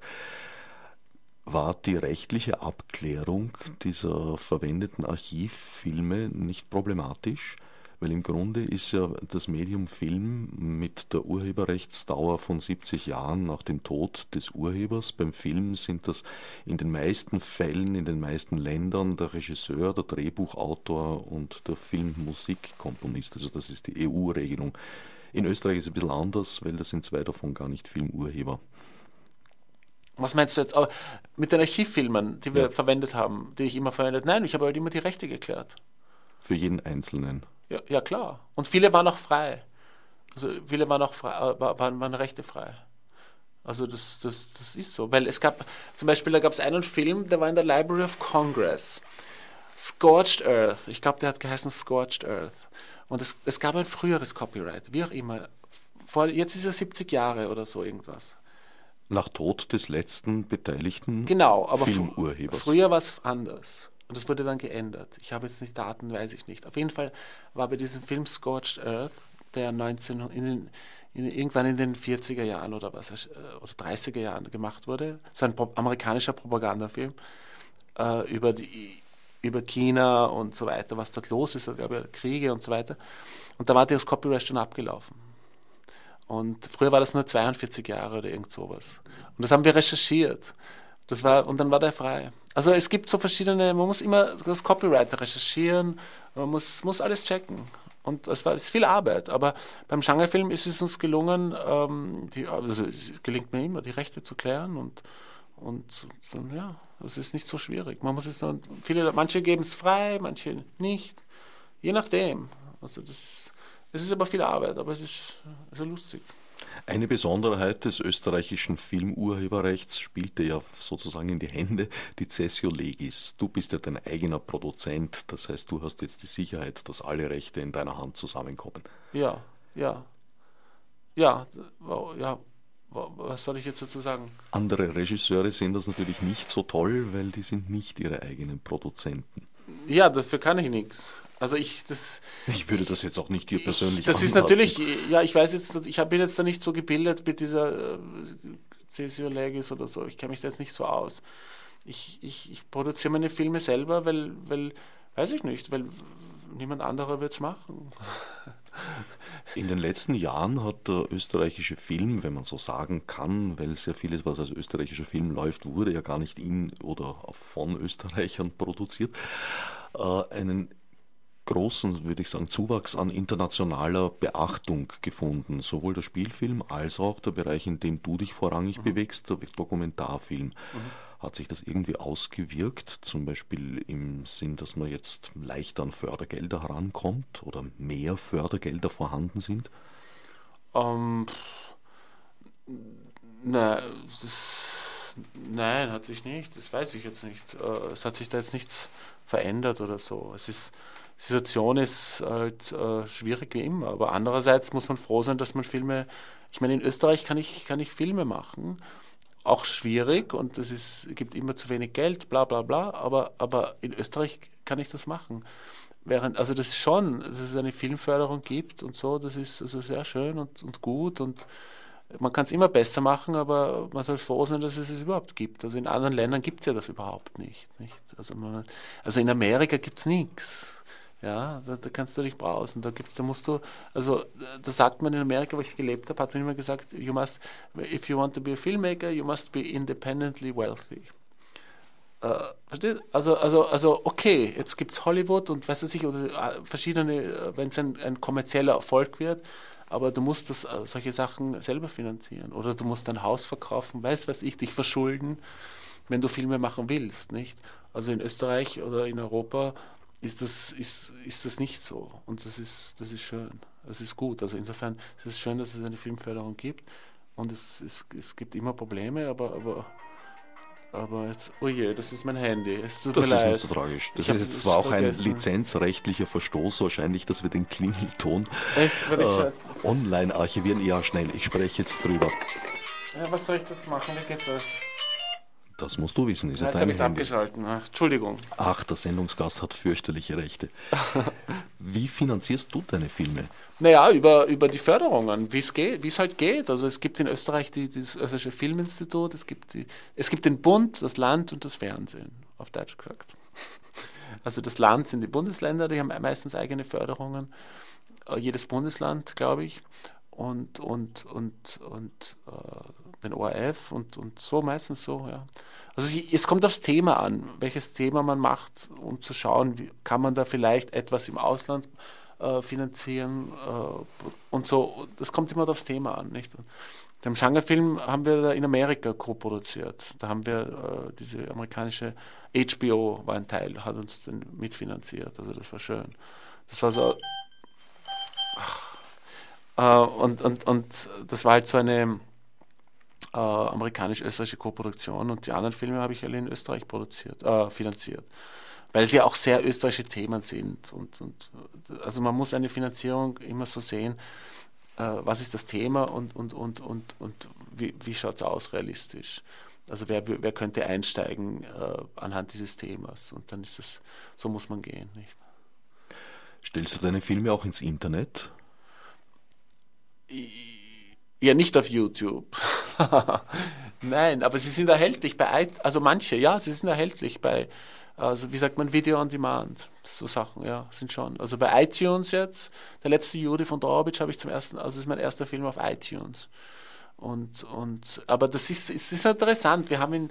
War die rechtliche Abklärung dieser verwendeten Archivfilme nicht problematisch? Weil im Grunde ist ja das Medium Film mit der Urheberrechtsdauer von 70 Jahren nach dem Tod des Urhebers. Beim Film sind das in den meisten Fällen, in den meisten Ländern der Regisseur, der Drehbuchautor und der Filmmusikkomponist. Also das ist die EU-Regelung. In Österreich ist es ein bisschen anders, weil da sind zwei davon gar nicht Filmurheber. Was meinst du jetzt? Mit den Archivfilmen, die wir ja. verwendet haben, die ich immer verwendet? Nein, ich habe halt immer die Rechte geklärt. Für jeden Einzelnen. Ja, ja klar. Und viele waren auch frei. Also viele waren auch frei, äh, waren, waren Rechte frei. Also das, das, das ist so. Weil es gab, zum Beispiel, da gab es einen Film, der war in der Library of Congress. Scorched Earth. Ich glaube, der hat geheißen Scorched Earth. Und es, es gab ein früheres Copyright, wie auch immer. Vor, jetzt ist er 70 Jahre oder so irgendwas. Nach Tod des letzten beteiligten genau, aber Filmurhebers. Früher war es anders. Und das wurde dann geändert. Ich habe jetzt nicht Daten, weiß ich nicht. Auf jeden Fall war bei diesem Film Scorched Earth, der 19, in den, in, irgendwann in den 40er Jahren oder was, äh, oder 30er Jahren gemacht wurde, so ein amerikanischer Propagandafilm äh, über, die, über China und so weiter, was dort los ist, ich, Kriege und so weiter. Und da war das Copyright schon abgelaufen. Und früher war das nur 42 Jahre oder irgend sowas. Und das haben wir recherchiert. Das war, und dann war der frei. Also es gibt so verschiedene, man muss immer das Copyright recherchieren, man muss, muss alles checken. Und es war es ist viel Arbeit, aber beim Genrefilm ist es uns gelungen, ähm, die, also es gelingt mir immer, die Rechte zu klären und, und, und ja, es ist nicht so schwierig. Man muss es nur, viele, manche geben es frei, manche nicht, je nachdem. Also das ist, es ist aber viel Arbeit, aber es ist, es ist lustig. Eine Besonderheit des österreichischen Filmurheberrechts spielte ja sozusagen in die Hände die Cessio Legis. Du bist ja dein eigener Produzent, das heißt, du hast jetzt die Sicherheit, dass alle Rechte in deiner Hand zusammenkommen. Ja, ja. Ja, ja, was soll ich jetzt dazu sagen? Andere Regisseure sehen das natürlich nicht so toll, weil die sind nicht ihre eigenen Produzenten. Ja, dafür kann ich nichts. Also ich, das. Ich würde das jetzt auch nicht dir persönlich. Das ist natürlich, ja, ich weiß jetzt, ich bin jetzt da nicht so gebildet mit dieser äh, Cesio-Legis oder so. Ich kenne mich da jetzt nicht so aus. Ich, ich, ich produziere meine Filme selber, weil, weil, weiß ich nicht, weil niemand anderer wird es machen. In den letzten Jahren hat der österreichische Film, wenn man so sagen kann, weil sehr vieles, was als österreichischer Film läuft, wurde ja gar nicht in oder von Österreichern produziert, äh, einen großen, würde ich sagen, Zuwachs an internationaler Beachtung gefunden. Sowohl der Spielfilm als auch der Bereich, in dem du dich vorrangig mhm. bewegst, der Dokumentarfilm. Mhm. Hat sich das irgendwie ausgewirkt, zum Beispiel im Sinn, dass man jetzt leichter an Fördergelder herankommt oder mehr Fördergelder vorhanden sind? Um, na, nein, hat sich nicht. Das weiß ich jetzt nicht. Äh, es hat sich da jetzt nichts verändert oder so. Es ist, Situation ist halt äh, schwierig wie immer. Aber andererseits muss man froh sein, dass man Filme. Ich meine, in Österreich kann ich, kann ich Filme machen. Auch schwierig und es ist, gibt immer zu wenig Geld, bla bla bla. Aber, aber in Österreich kann ich das machen. Während, also das ist schon, dass es eine Filmförderung gibt und so, das ist also sehr schön und, und gut und man kann es immer besser machen, aber man soll froh sein, dass es es überhaupt gibt. Also in anderen Ländern gibt es ja das überhaupt nicht. nicht? Also, man, also in Amerika gibt es nichts. Ja, da, da, kannst du dich brausen. Da gibt's, da musst du, also da sagt man in Amerika, wo ich gelebt habe, hat man immer gesagt, you must, if you want to be a filmmaker, you must be independently wealthy. Äh, also, also, also okay, jetzt gibt es Hollywood und weiß ich, oder äh, verschiedene, äh, wenn es ein, ein kommerzieller Erfolg wird, aber du musst das, äh, solche Sachen selber finanzieren. Oder du musst dein Haus verkaufen, weißt was ich, dich verschulden, wenn du Filme machen willst, nicht? Also in Österreich oder in Europa ist das, ist, ist das nicht so. Und das ist, das ist schön. Das ist gut. Also insofern ist es schön, dass es eine Filmförderung gibt. Und es, es, es gibt immer Probleme, aber, aber, aber jetzt, oh je, das ist mein Handy. Es tut das mir ist leid. nicht so tragisch. Das ich ist jetzt zwar auch vergessen. ein lizenzrechtlicher Verstoß wahrscheinlich, dass wir den Klingelton äh, online archivieren. Ja, schnell, ich spreche jetzt drüber. Ja, was soll ich jetzt machen? Wie geht das? Das musst du wissen. Ist ja, jetzt habe ich es abgeschalten. Ach, Entschuldigung. Ach, der Sendungsgast hat fürchterliche Rechte. Wie finanzierst du deine Filme? Naja, über, über die Förderungen, wie es geht, wie es halt geht. Also es gibt in Österreich die, das österreichische Filminstitut, es gibt, die, es gibt den Bund, das Land und das Fernsehen, auf Deutsch gesagt. Also das Land sind die Bundesländer, die haben meistens eigene Förderungen. Äh, jedes Bundesland, glaube ich. Und, und, und, und äh, den ORF und, und so meistens so, ja. Also es kommt aufs Thema an, welches Thema man macht, um zu schauen, wie, kann man da vielleicht etwas im Ausland äh, finanzieren äh, und so. Das kommt immer aufs Thema an, nicht? Den Genrefilm haben wir in Amerika co-produziert. Da haben wir äh, diese amerikanische HBO war ein Teil, hat uns den mitfinanziert. Also das war schön. Das war so. Äh, und, und, und das war halt so eine äh, amerikanisch-österreichische Koproduktion und die anderen Filme habe ich alle in Österreich produziert, äh, finanziert. Weil sie auch sehr österreichische Themen sind. Und, und also man muss eine Finanzierung immer so sehen, äh, was ist das Thema und, und, und, und, und wie, wie schaut es aus realistisch. Also wer, wer könnte einsteigen äh, anhand dieses Themas? Und dann ist es, so muss man gehen. Nicht? Stellst du deine Filme auch ins Internet? Ja, nicht auf YouTube. Nein, aber sie sind erhältlich bei, also manche, ja, sie sind erhältlich bei, also wie sagt man, Video on Demand, so Sachen, ja, sind schon. Also bei iTunes jetzt, der letzte Jude von Draubitsch habe ich zum ersten, also ist mein erster Film auf iTunes. Und, und, aber das ist, es ist interessant. Wir haben in,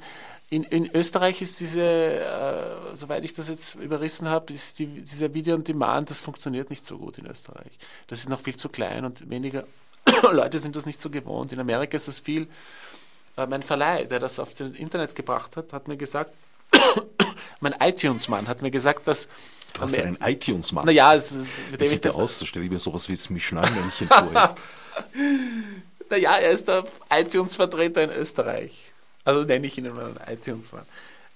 in, in Österreich ist diese, äh, soweit ich das jetzt überrissen habe, ist die, dieser Video on Demand, das funktioniert nicht so gut in Österreich. Das ist noch viel zu klein und weniger Leute sind das nicht so gewohnt. In Amerika ist es viel. Äh, mein Verleih, der das auf das Internet gebracht hat, hat mir gesagt, mein iTunes-Mann hat mir gesagt, dass. Du hast einen iTunes-Mann. Naja, es ist. Wie sieht der aus? Da stelle ich mir sowas wie das Michelin-Männchen vor jetzt. Naja, er ist der iTunes-Vertreter in Österreich. Also nenne ich ihn mal iTunes-Mann.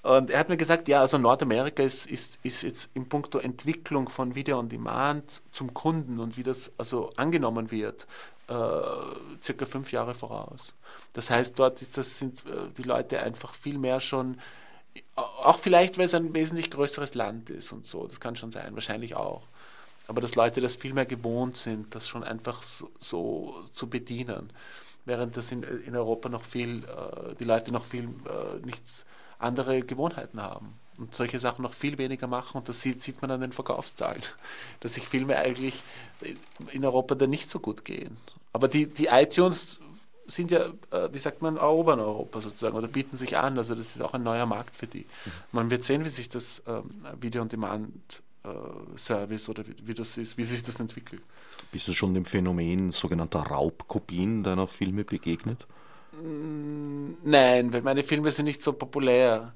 Und er hat mir gesagt, ja, also Nordamerika ist, ist, ist jetzt in puncto Entwicklung von Video on Demand zum Kunden und wie das also angenommen wird, äh, circa fünf Jahre voraus. Das heißt, dort ist das, sind äh, die Leute einfach viel mehr schon, auch vielleicht, weil es ein wesentlich größeres Land ist und so, das kann schon sein, wahrscheinlich auch. Aber dass Leute das viel mehr gewohnt sind, das schon einfach so, so zu bedienen. Während das in, in Europa noch viel, äh, die Leute noch viel äh, nichts andere Gewohnheiten haben und solche Sachen noch viel weniger machen und das sieht, sieht man an den Verkaufszahlen, dass sich Filme eigentlich in Europa dann nicht so gut gehen. Aber die, die iTunes sind ja, äh, wie sagt man, erobern Europa sozusagen oder bieten sich an. Also das ist auch ein neuer Markt für die. Man wird sehen, wie sich das ähm, Video-on-Demand-Service äh, oder wie, das ist, wie sich das entwickelt. Bist du schon dem Phänomen sogenannter Raubkopien deiner Filme begegnet? Nein, weil meine Filme sind nicht so populär.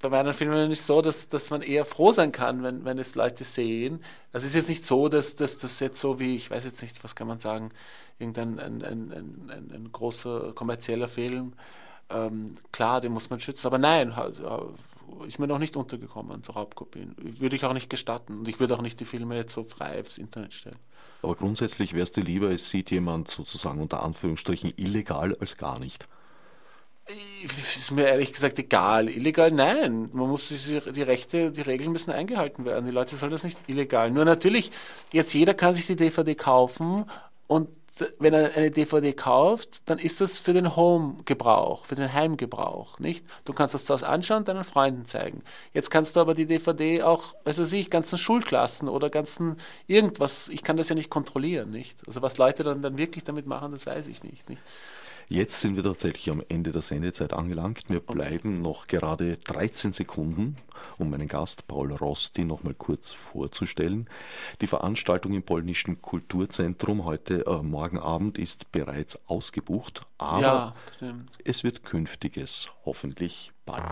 Bei meinen Filmen ist es so, dass, dass man eher froh sein kann, wenn, wenn es Leute sehen. Also es ist jetzt nicht so, dass, das jetzt so wie, ich weiß jetzt nicht, was kann man sagen, irgendein ein, ein, ein, ein großer kommerzieller Film, ähm, klar, den muss man schützen. Aber nein, also, ist mir noch nicht untergekommen, so Raubkopien. Würde ich auch nicht gestatten. Und ich würde auch nicht die Filme jetzt so frei aufs Internet stellen. Aber grundsätzlich wärst du lieber, es sieht jemand sozusagen unter Anführungsstrichen illegal als gar nicht. Ist mir ehrlich gesagt egal. Illegal, nein. Man muss die, die Rechte, die Regeln müssen eingehalten werden. Die Leute sollen das nicht illegal. Nur natürlich, jetzt jeder kann sich die DVD kaufen und wenn er eine DVD kauft, dann ist das für den Home-Gebrauch, für den Heimgebrauch, nicht? Du kannst das zu Hause anschauen und deinen Freunden zeigen. Jetzt kannst du aber die DVD auch, also ich, ganzen Schulklassen oder ganzen irgendwas, ich kann das ja nicht kontrollieren, nicht? Also was Leute dann, dann wirklich damit machen, das weiß ich nicht, nicht? Jetzt sind wir tatsächlich am Ende der Sendezeit angelangt. Wir bleiben noch gerade 13 Sekunden, um meinen Gast Paul Rosti noch mal kurz vorzustellen. Die Veranstaltung im polnischen Kulturzentrum heute äh, morgen Abend ist bereits ausgebucht, aber ja, es wird künftiges hoffentlich bald.